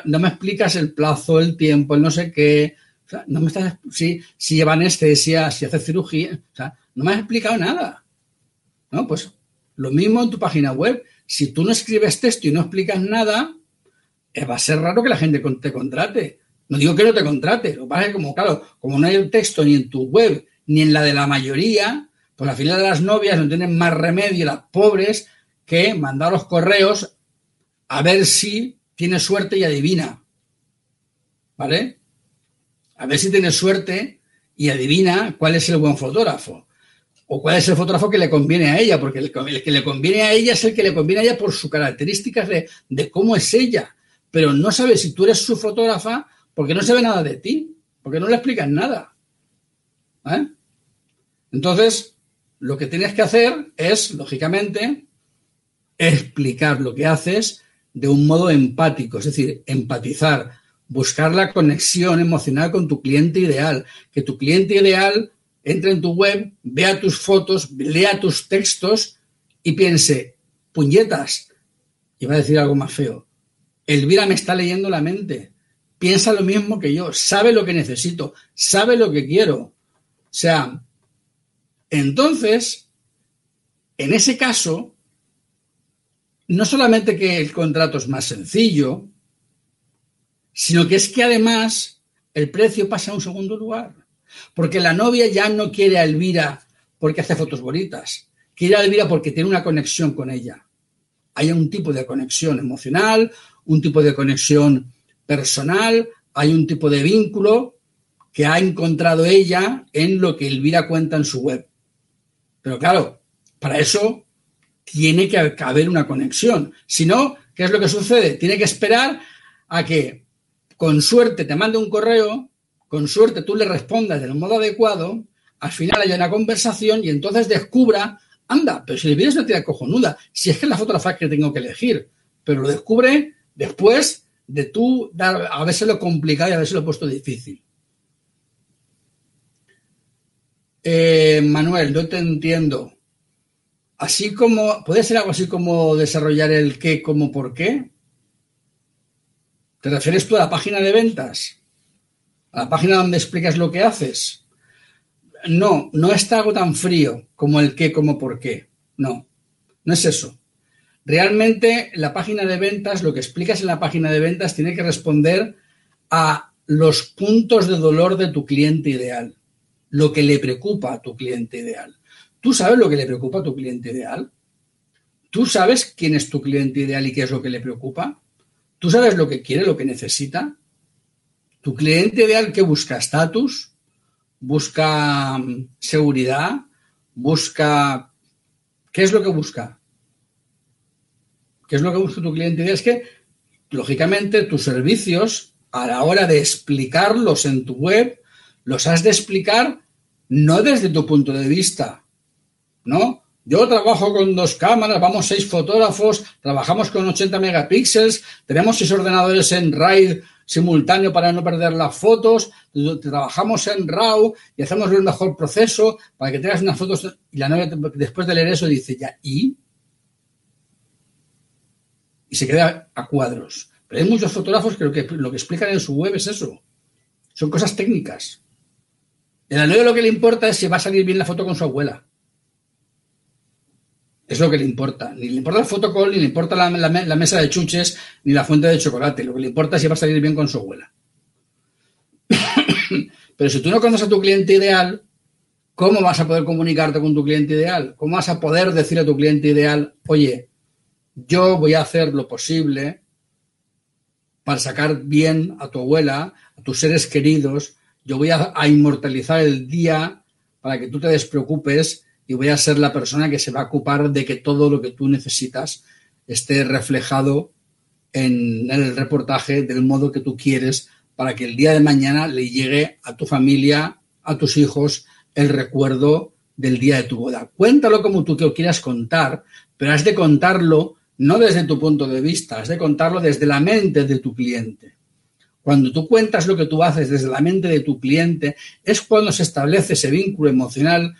no me explicas el plazo, el tiempo, el no sé qué, no me estás si, si lleva anestesia, si hace cirugía, o sea, no me has explicado nada. No, pues lo mismo en tu página web. Si tú no escribes texto y no explicas nada, eh, va a ser raro que la gente te contrate. No digo que no te contrate, lo que pasa es que como, claro, como no hay texto ni en tu web ni en la de la mayoría, pues al final de las novias no tienen más remedio, las pobres, que mandar los correos a ver si tiene suerte y adivina. ¿Vale? A ver si tiene suerte y adivina cuál es el buen fotógrafo o cuál es el fotógrafo que le conviene a ella, porque el, que le conviene a ella es el que le conviene a ella por sus características de, cómo es ella, pero no sabe si tú eres su fotógrafa porque no sabe nada de ti, porque no le explicas nada. ¿eh? Entonces, lo que tienes que hacer es, lógicamente, explicar lo que haces de un modo empático, es decir, empatizar, buscar la conexión emocional con tu cliente ideal, que tu cliente ideal entre en tu web, vea tus fotos, lea tus textos y piense, puñetas, y va a decir algo más feo, Elvira me está leyendo la mente, piensa lo mismo que yo, sabe lo que necesito, sabe lo que quiero. O sea, entonces, en ese caso, no solamente que el contrato es más sencillo, sino que es que además el precio pasa a un segundo lugar. Porque la novia ya no quiere a Elvira porque hace fotos bonitas. Quiere a Elvira porque tiene una conexión con ella. Hay un tipo de conexión emocional, un tipo de conexión personal, hay un tipo de vínculo que ha encontrado ella en lo que Elvira cuenta en su web. Pero claro, para eso tiene que haber una conexión. Si no, ¿qué es lo que sucede? Tiene que esperar a que con suerte te mande un correo con suerte tú le respondas del modo adecuado, al final haya una conversación y entonces descubra, anda, pero si el vídeo es una tira cojonuda, si es que es la fotografía que tengo que elegir, pero lo descubre después de tú dar, a veces lo complicado y a veces lo he puesto difícil. Eh, Manuel, no te entiendo. Así como, ¿puede ser algo así como desarrollar el qué como por qué? ¿Te refieres tú a la página de ventas? La página donde explicas lo que haces. No, no está algo tan frío como el qué, como por qué. No, no es eso. Realmente la página de ventas, lo que explicas en la página de ventas tiene que responder a los puntos de dolor de tu cliente ideal, lo que le preocupa a tu cliente ideal. ¿Tú sabes lo que le preocupa a tu cliente ideal? ¿Tú sabes quién es tu cliente ideal y qué es lo que le preocupa? ¿Tú sabes lo que quiere, lo que necesita? Tu cliente ideal que busca estatus, busca mm, seguridad, busca ¿Qué es lo que busca? ¿Qué es lo que busca tu cliente ideal? Es que, lógicamente, tus servicios, a la hora de explicarlos en tu web, los has de explicar no desde tu punto de vista, ¿no? Yo trabajo con dos cámaras, vamos seis fotógrafos, trabajamos con 80 megapíxeles, tenemos seis ordenadores en RAID simultáneo para no perder las fotos, trabajamos en RAW y hacemos el mejor proceso para que tengas unas fotos y la novia después de leer eso dice ya, ¿y? Y se queda a cuadros. Pero hay muchos fotógrafos que lo que, lo que explican en su web es eso. Son cosas técnicas. En la novia lo que le importa es si va a salir bien la foto con su abuela. Es lo que le importa. Ni le importa el fotocall, ni le importa la, mesa de chuches, ni la fuente de chocolate. Lo que le importa es si va a salir bien con su abuela. Pero si tú no conoces a tu cliente ideal, ¿cómo vas a poder comunicarte con tu cliente ideal? ¿Cómo vas a poder decir a tu cliente ideal, oye, yo voy a hacer lo posible para sacar bien a tu abuela, a tus seres queridos, yo voy a, a inmortalizar el día para que tú te despreocupes y voy a ser la persona que se va a ocupar de que todo lo que tú necesitas esté reflejado en, el reportaje del modo que tú quieres para que el día de mañana le llegue a tu familia, a tus hijos, el recuerdo del día de tu boda. Cuéntalo como tú que quieras contar, pero has de contarlo no desde tu punto de vista, has de contarlo desde la mente de tu cliente. Cuando tú cuentas lo que tú haces desde la mente de tu cliente, es cuando se establece ese vínculo emocional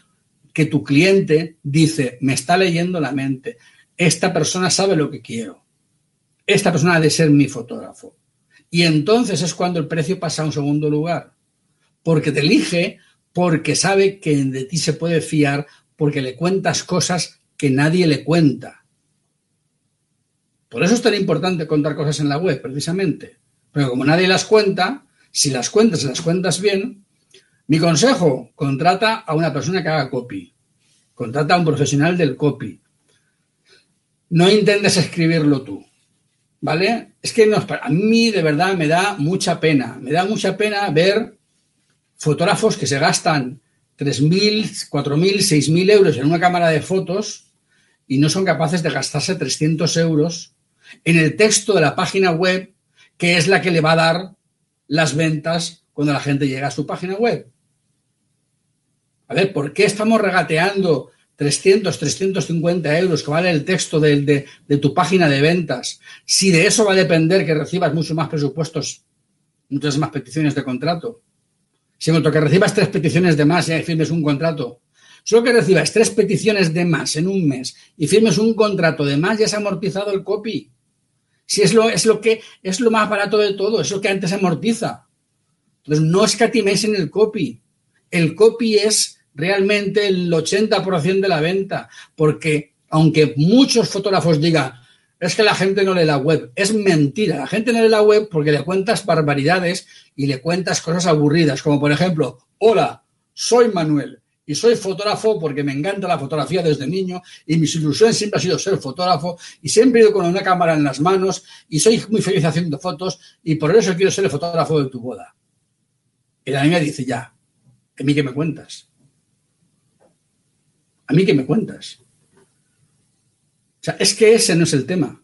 que tu cliente dice, me está leyendo la mente, esta persona sabe lo que quiero, esta persona ha de ser mi fotógrafo. Y entonces es cuando el precio pasa a un segundo lugar, porque te elige, porque sabe que de ti se puede fiar, porque le cuentas cosas que nadie le cuenta. Por eso es tan importante contar cosas en la web, precisamente. Pero como nadie las cuenta, si las cuentas las cuentas bien, mi consejo, contrata a una persona que haga copy. Contrata a un profesional del copy. No intentes escribirlo tú. ¿Vale? Es que a mí de verdad me da mucha pena. Me da mucha pena ver fotógrafos que se gastan 3.000, 4.000, 6.000 euros en una cámara de fotos y no son capaces de gastarse 300 euros en el texto de la página web que es la que le va a dar las ventas cuando la gente llega a su página web. A ver, ¿por qué estamos regateando 300, 350 euros que vale el texto de, tu página de ventas? Si de eso va a depender que recibas mucho más presupuestos, muchas más peticiones de contrato. Si en que recibas tres peticiones de más y firmes un contrato, solo que recibas tres peticiones de más en un mes y firmes un contrato de más, ya se ha amortizado el copy. Si es lo, es lo que es lo más barato de todo, es lo que antes amortiza. Entonces, no escatiméis en el copy. El copy es realmente el 80% de la venta, porque aunque muchos fotógrafos digan, es que la gente no lee la web, es mentira, la gente no lee la web porque le cuentas barbaridades y le cuentas cosas aburridas, como por ejemplo, hola, soy Manuel y soy fotógrafo porque me encanta la fotografía desde niño y mis ilusiones siempre ha sido ser fotógrafo y siempre he ido con una cámara en las manos y soy muy feliz haciendo fotos y por eso quiero ser el fotógrafo de tu boda. Y la niña dice, ya, ¿a mí qué me cuentas? ¿A mí qué me cuentas? O sea, es que ese no es el tema.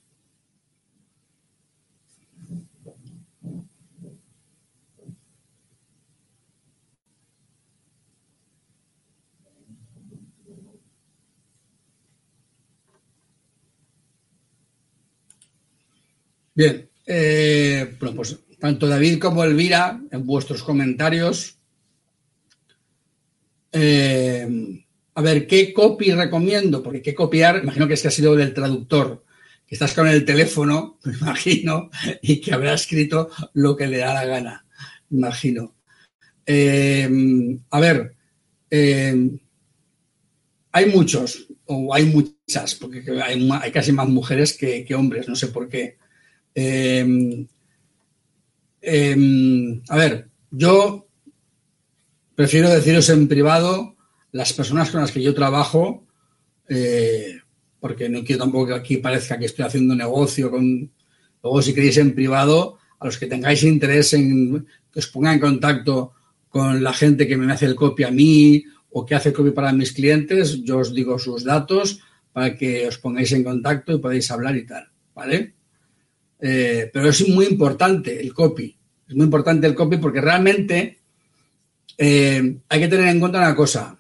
Bien, eh, bueno, pues tanto David como Elvira, en vuestros comentarios, eh, a ver, ¿qué copy recomiendo? Porque qué copiar, imagino que es que ha sido del traductor, que estás con el teléfono, me imagino, y que habrá escrito lo que le da la gana, imagino. Em, a ver, em, hay muchos, o hay muchas, porque hay, casi más mujeres que, hombres, no sé por qué. Em, a ver, yo prefiero deciros en privado las personas con las que yo trabajo, eh, porque no quiero tampoco que aquí parezca que estoy haciendo negocio con... Luego, si queréis en privado, a los que tengáis interés en que os ponga en contacto con la gente que me hace el copy a mí o que hace el copy para mis clientes, yo os digo sus datos para que os pongáis en contacto y podáis hablar y tal, ¿vale? Eh, pero es muy importante el copy. Es muy importante el copy porque realmente eh, hay que tener en cuenta una cosa.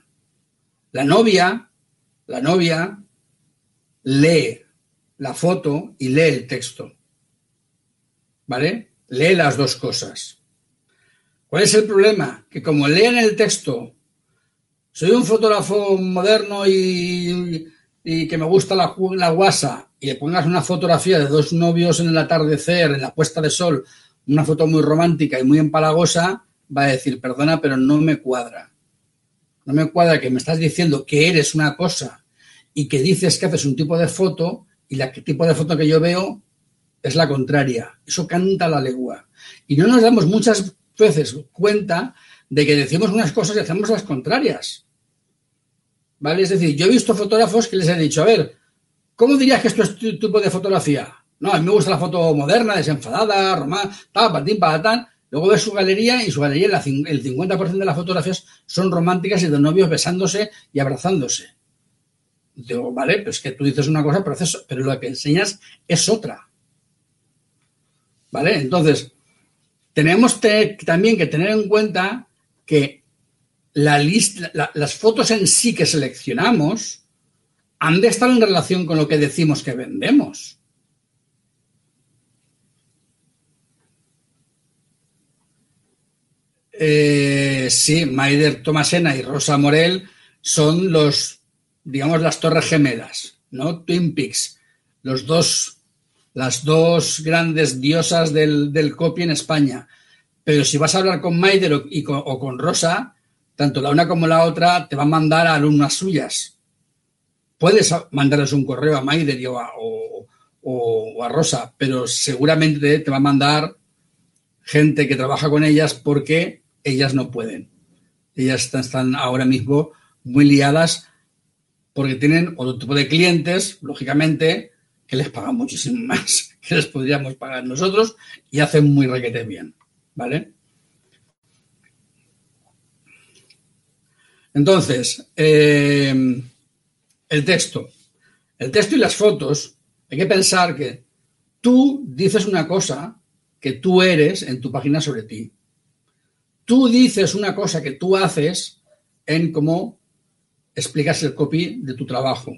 La novia, la novia lee la foto y lee el texto. ¿Vale? Lee las dos cosas. ¿Cuál es el problema? Que como leen el texto, soy un fotógrafo moderno y, que me gusta la, la guasa y le pongas una fotografía de dos novios en el atardecer, en la puesta de sol, una foto muy romántica y muy empalagosa, va a decir, perdona, pero no me cuadra. No me cuadra que me estás diciendo que eres una cosa y que dices que haces un tipo de foto y el tipo de foto que yo veo es la contraria. Eso canta la legua. Y no nos damos muchas veces cuenta de que decimos unas cosas y hacemos las contrarias. ¿Vale? Es decir, yo he visto fotógrafos que les he dicho, a ver, ¿cómo dirías que esto es tu tipo de fotografía? No, a mí me gusta la foto moderna, desenfadada, román, tal, patín, patatán. Luego ves su galería y su galería, el 50% de las fotografías son románticas y de novios besándose y abrazándose. Digo, vale, pues que tú dices una cosa, pero, pero lo que enseñas es otra. ¿Vale? Entonces, tenemos también que tener en cuenta que la las fotos en sí que seleccionamos han de estar en relación con lo que decimos que vendemos. Eh, sí, Maider Tomasena y Rosa Morel son los digamos, las Torres Gemelas, ¿no? Twin Peaks, los dos, las dos grandes diosas del, del copy en España. Pero si vas a hablar con Maider o, o con Rosa, tanto la una como la otra te van a mandar a alumnas suyas. Puedes mandarles un correo a Maider o a, o a Rosa, pero seguramente te va a mandar gente que trabaja con ellas porque ellas no pueden. Ellas están ahora mismo muy liadas porque tienen otro tipo de clientes, lógicamente, que les pagan muchísimo más que les podríamos pagar nosotros y hacen muy requete bien, ¿vale? Entonces, eh, el texto. El texto y las fotos, hay que pensar que tú dices una cosa que tú eres en tu página sobre ti. Tú dices una cosa que tú haces en cómo explicas el copy de tu trabajo.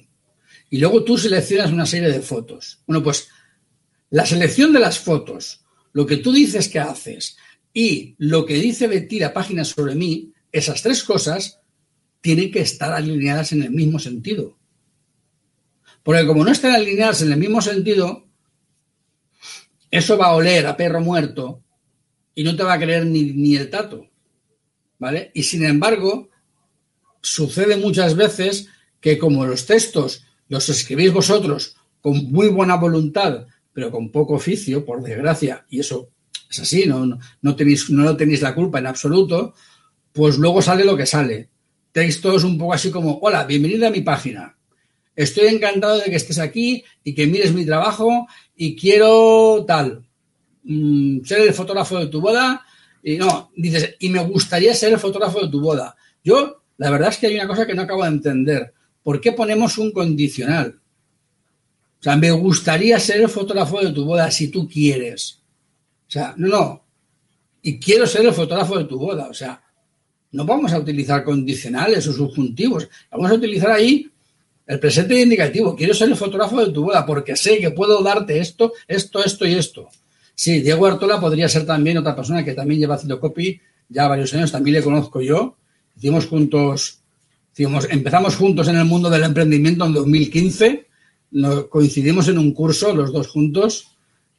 Y luego tú seleccionas una serie de fotos. Bueno, pues la selección de las fotos, lo que tú dices que haces y lo que dice Betty la página sobre mí, esas tres cosas tienen que estar alineadas en el mismo sentido. Porque como no están alineadas en el mismo sentido, eso va a oler a perro muerto y no te va a creer ni, ni el tato. ¿Vale? Y sin embargo, sucede muchas veces que como los textos los escribís vosotros con muy buena voluntad, pero con poco oficio, por desgracia, y eso es así, no, no, tenéis, no tenéis la culpa en absoluto, pues luego sale lo que sale. Textos un poco así como, hola, bienvenida a mi página. Estoy encantado de que estés aquí y que mires mi trabajo y quiero tal, mm, ser el fotógrafo de tu boda. Y no, dices, y me gustaría ser el fotógrafo de tu boda. Yo la verdad es que hay una cosa que no acabo de entender. ¿Por qué ponemos un condicional? O sea, me gustaría ser el fotógrafo de tu boda si tú quieres. O sea, no, no. Y quiero ser el fotógrafo de tu boda. O sea, no vamos a utilizar condicionales o subjuntivos. Vamos a utilizar ahí el presente indicativo. Quiero ser el fotógrafo de tu boda porque sé que puedo darte esto, esto, esto y esto. Sí, Diego Artola podría ser también otra persona que también lleva haciendo copy ya varios años, también le conozco yo Hicimos juntos, empezamos juntos en el mundo del emprendimiento en 2015, coincidimos en un curso los dos juntos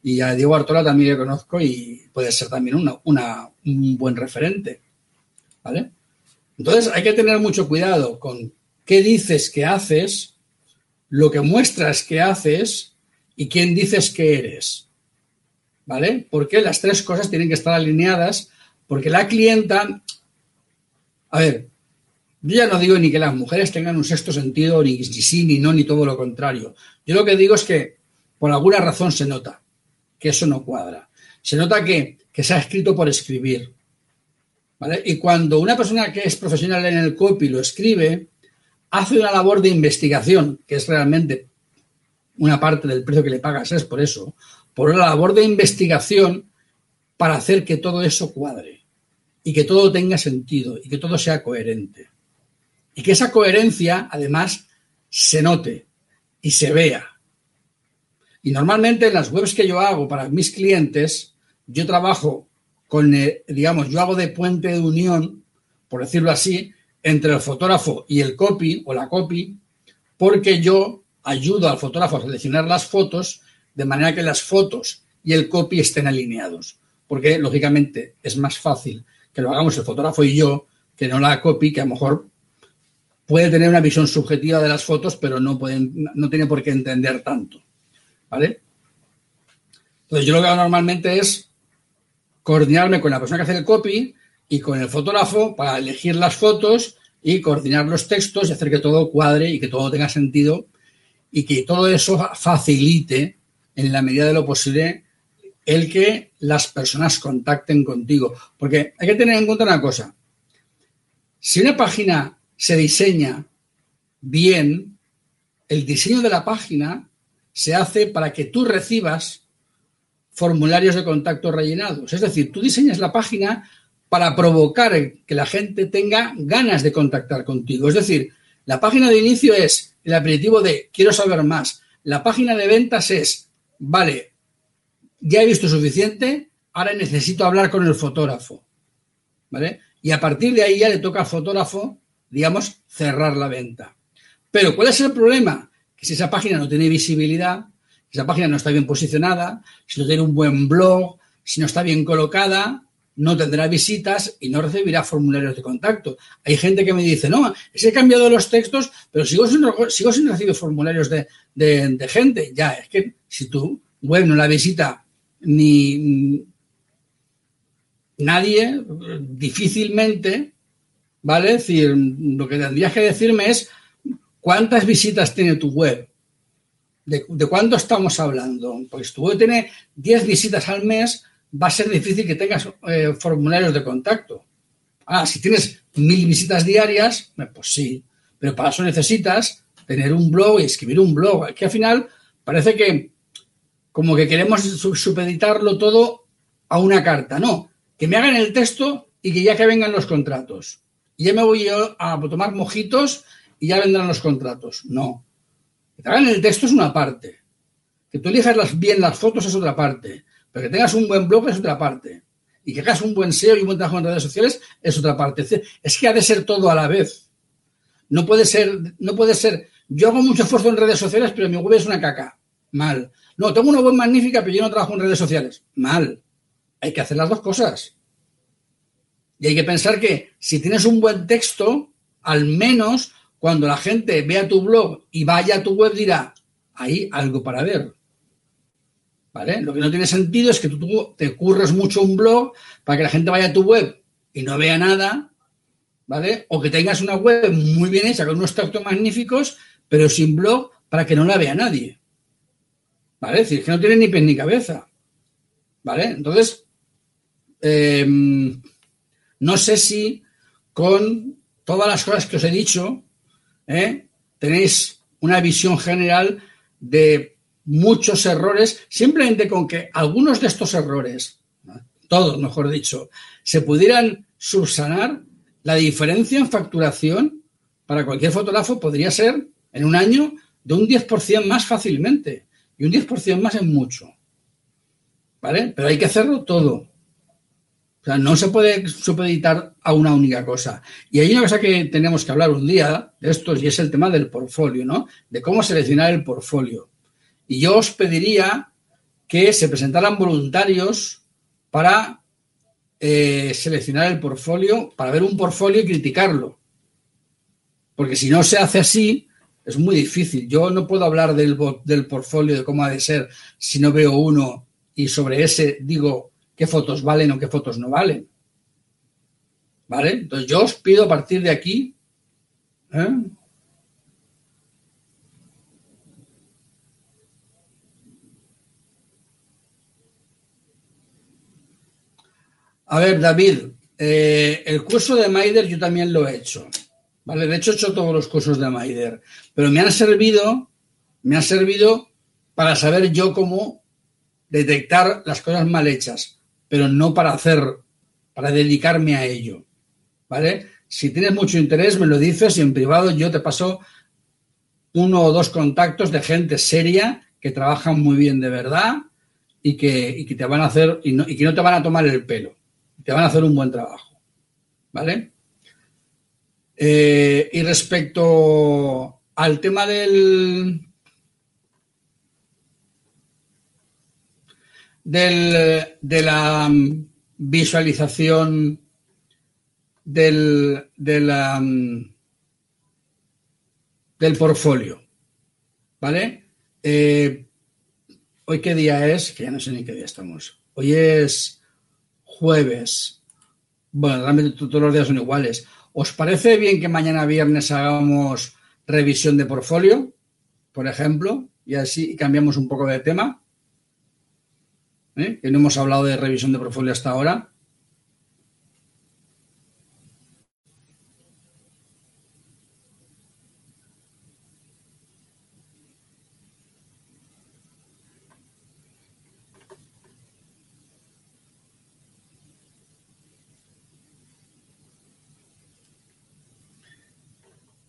y a Diego Artola también le conozco y puede ser también una, un buen referente. ¿Vale? Entonces hay que tener mucho cuidado con qué dices que haces, lo que muestras que haces y quién dices que eres. ¿Vale? Porque las tres cosas tienen que estar alineadas porque la clienta a ver, yo ya no digo ni que las mujeres tengan un sexto sentido, ni, sí, ni no, ni todo lo contrario. Yo lo que digo es que por alguna razón se nota que eso no cuadra. Se nota que, se ha escrito por escribir. ¿vale? Y cuando una persona que es profesional en el copy lo escribe, hace una labor de investigación, que es realmente una parte del precio que le pagas, es por eso, por una labor de investigación para hacer que todo eso cuadre y que todo tenga sentido y que todo sea coherente. Y que esa coherencia, además, se note y se vea. Y normalmente en las webs que yo hago para mis clientes, yo trabajo con, eh, digamos, yo hago de puente de unión, por decirlo así, entre el fotógrafo y el copy o la copy, porque yo ayudo al fotógrafo a seleccionar las fotos de manera que las fotos y el copy estén alineados. Porque, lógicamente, es más fácil que lo hagamos el fotógrafo y yo que no la copy, que a lo mejor puede tener una visión subjetiva de las fotos, pero no, pueden, no tiene por qué entender tanto. ¿Vale? Entonces, yo lo que hago normalmente es coordinarme con la persona que hace el copy y con el fotógrafo para elegir las fotos y coordinar los textos y hacer que todo cuadre y que todo tenga sentido y que todo eso facilite en la medida de lo posible el que las personas contacten contigo. Porque hay que tener en cuenta una cosa. Si una página se diseña bien, el diseño de la página se hace para que tú recibas formularios de contacto rellenados. Es decir, tú diseñas la página para provocar que la gente tenga ganas de contactar contigo. Es decir, la página de inicio es el aperitivo de quiero saber más. La página de ventas es, vale, ya he visto suficiente, ahora necesito hablar con el fotógrafo. ¿Vale? Y a partir de ahí ya le toca al fotógrafo, digamos, cerrar la venta. Pero ¿cuál es el problema? Que si esa página no tiene visibilidad, si esa página no está bien posicionada, si no tiene un buen blog, si no está bien colocada, no tendrá visitas y no recibirá formularios de contacto. Hay gente que me dice, no, que he cambiado los textos, pero sigo sin, sigo sin recibir formularios de, de, gente. Ya, es que si tu web no la visita ni nadie, difícilmente, ¿vale? Es decir, lo que tendrías que decirme es cuántas visitas tiene tu web. ¿De, de cuánto estamos hablando? Pues tu web tiene 10 visitas al mes, va a ser difícil que tengas eh, formularios de contacto. Ah, si tienes mil visitas diarias, eh, pues sí, pero para eso necesitas tener un blog y escribir un blog. Que al final parece que como que queremos supeditarlo todo a una carta. No, que me hagan el texto y que ya que vengan los contratos. Ya me voy yo a tomar mojitos y ya vendrán los contratos. No. Que te hagan el texto es una parte. Que tú elijas bien las fotos es otra parte. Pero que tengas un buen blog es otra parte. Y que hagas un buen SEO y un buen trabajo en redes sociales es otra parte. Es que ha de ser todo a la vez. No puede ser, no puede ser. Yo hago mucho esfuerzo en redes sociales, pero mi web es una caca. Mal. No, tengo una web magnífica, pero yo no trabajo en redes sociales. Mal. Hay que hacer las dos cosas. Y hay que pensar que si tienes un buen texto, al menos cuando la gente vea tu blog y vaya a tu web dirá, hay algo para ver. Lo que no tiene sentido es que tú te curres mucho un blog para que la gente vaya a tu web y no vea nada, ¿vale? O que tengas una web muy bien hecha con unos textos magníficos, pero sin blog para que no la vea nadie. ¿Vale? Es decir, que no tiene ni pie ni cabeza. ¿Vale? Entonces, em, no sé si con todas las cosas que os he dicho, ¿eh? tenéis una visión general de muchos errores, simplemente con que algunos de estos errores, todos mejor dicho, se pudieran subsanar, la diferencia en facturación para cualquier fotógrafo podría ser en un año de un 10% más fácilmente. Y un 10% más es mucho. ¿Vale? Pero hay que hacerlo todo. O sea, no se puede supeditar a una única cosa. Y hay una cosa que tenemos que hablar un día de estos y es el tema del portfolio, ¿no? De cómo seleccionar el portfolio. Y yo os pediría que se presentaran voluntarios para eh, seleccionar el portfolio, para ver un portfolio y criticarlo. Porque si no se hace así, es muy difícil. Yo no puedo hablar del, del portfolio, de cómo ha de ser, si no veo uno y sobre ese digo qué fotos valen o qué fotos no valen. ¿Vale? Entonces yo os pido a partir de aquí ¿eh? A ver, David, eh, el curso de Maider yo también lo he hecho. ¿vale? De hecho, he hecho todos los cursos de Maider, pero me han servido, me ha servido para saber yo cómo detectar las cosas mal hechas, pero no para hacer, para dedicarme a ello, ¿vale? Si tienes mucho interés, me lo dices y en privado yo te paso uno o dos contactos de gente seria que trabajan muy bien de verdad y que, te van a hacer y, y que no te van a tomar el pelo, te van a hacer un buen trabajo, ¿vale? Eh, y respecto al tema del, del de la visualización del, del portfolio, ¿vale? Eh, ¿Hoy qué día es? Que ya no sé ni qué día estamos. Hoy es jueves. Bueno, realmente todos los días son iguales. ¿Os parece bien que mañana viernes hagamos revisión de portfolio, por ejemplo, y así cambiamos un poco de tema? ¿Eh? Que no hemos hablado de revisión de portfolio hasta ahora.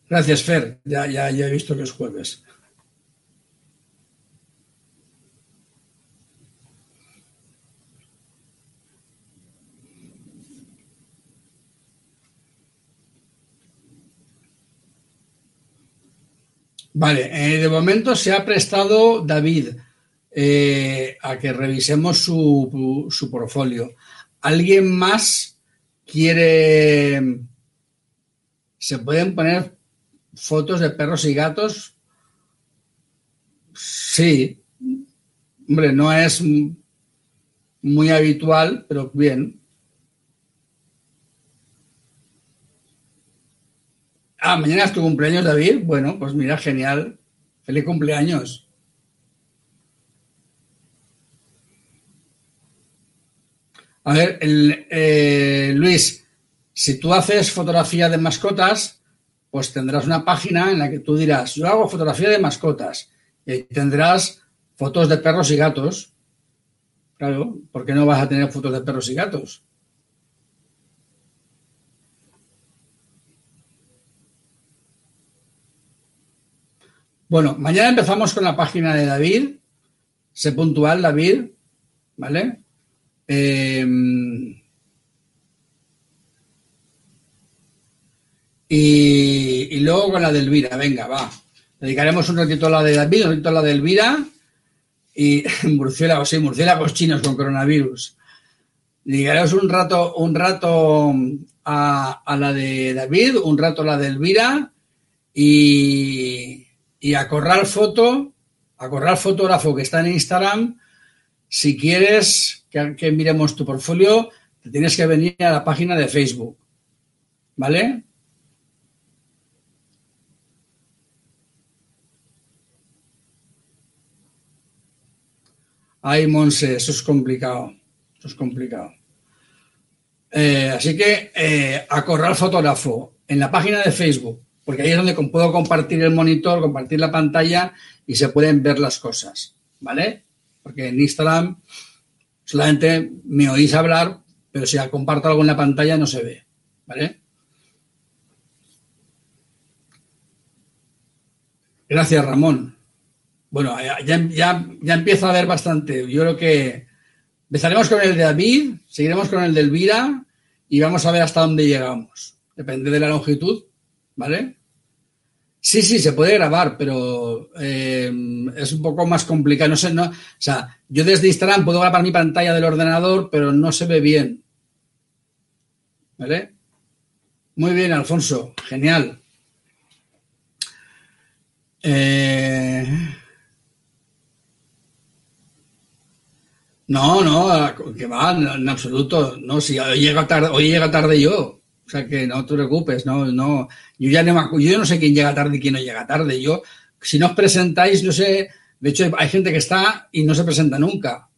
Gracias, Fer. Ya, ya, ya he visto que es jueves. Vale, eh, de momento se ha prestado David eh, a que revisemos su, su portfolio. ¿Alguien más quiere... Se pueden poner fotos de perros y gatos, sí. Hombre, no es muy habitual, pero bien. Ah, mañana es tu cumpleaños, David. Bueno, pues mira, genial. Feliz cumpleaños. A ver, eh, Luis, si tú haces fotografía de mascotas, pues tendrás una página en la que tú dirás, yo hago fotografía de mascotas y tendrás fotos de perros y gatos. Claro, ¿por qué no vas a tener fotos de perros y gatos? Bueno, mañana empezamos con la página de David. Sé puntual, David, ¿vale? Eh, Y, luego con la de Elvira, venga, va. Dedicaremos un ratito a la de David, un ratito a la de Elvira y murciélagos, sí, murciélagos chinos con coronavirus. Dedicaremos un rato, un rato a, la de David, un rato a la de Elvira y, y a Corral Foto, a Corral Fotógrafo que está en Instagram. Si quieres que, que miremos tu portfolio, te tienes que venir a la página de Facebook. ¿Vale? Ay, Monse, eso es complicado. Eso es complicado. Eh, así que eh, a Fotógrafo en la página de Facebook, porque ahí es donde puedo compartir el monitor, compartir la pantalla y se pueden ver las cosas, ¿vale? Porque en Instagram solamente me oís hablar, pero si comparto algo en la pantalla no se ve, ¿vale? Gracias, Ramón. Bueno, ya, ya, ya empieza a haber bastante. Yo creo que empezaremos con el de David, seguiremos con el de Elvira y vamos a ver hasta dónde llegamos. Depende de la longitud, ¿vale? Sí, sí, se puede grabar, pero eh, es un poco más complicado. No sé, no, o sea, yo desde Instagram puedo grabar mi pantalla del ordenador, pero no se ve bien. ¿Vale? Muy bien, Alfonso. Genial. Eh, No, no, que va, en absoluto. No, si hoy llega tarde, hoy llega tarde yo. O sea que no te preocupes, no, no. Yo ya no, yo no sé quién llega tarde y quién no llega tarde. Yo, si no os presentáis, no sé. De hecho, hay gente que está y no se presenta nunca.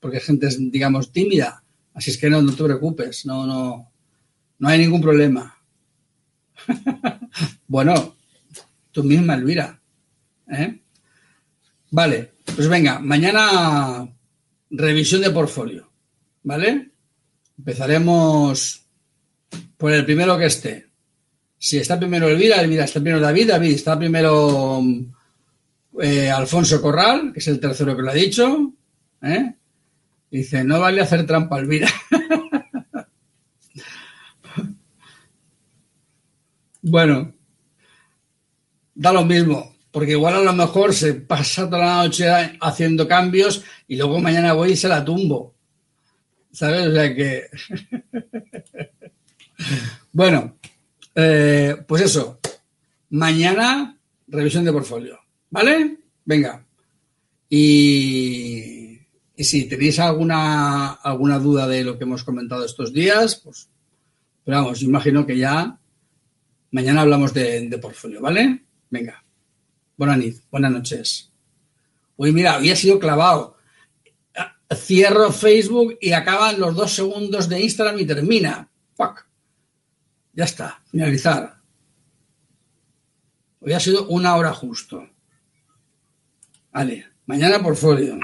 Porque gente es, digamos, tímida. Así es que no, no te preocupes, no, no, no hay ningún problema. Bueno, tú misma, Elvira. ¿eh? Vale, pues venga, mañana revisión de portfolio. ¿Vale? Empezaremos por el primero que esté. Si está primero Elvira, Elvira está primero David, David está primero eh, Alfonso Corral, que es el tercero que lo ha dicho. ¿eh? Dice, no vale hacer trampa, Elvira. bueno, da lo mismo, porque igual a lo mejor se pasa toda la noche haciendo cambios y luego mañana voy y se la tumbo. ¿Sabes? O sea que... bueno, eh, pues eso. Mañana, revisión de portfolio. ¿Vale? Venga. Y, si tenéis alguna, alguna duda de lo que hemos comentado estos días, pues, pero vamos, imagino que ya mañana hablamos de, de portfolio, ¿vale? Venga. Buenas. Buenas noches. Uy, mira, había sido clavado cierro Facebook y acaban los dos segundos de Instagram y termina. Fuck. Ya está, finalizar. Hoy sido una hora justo. Vale, mañana por folio.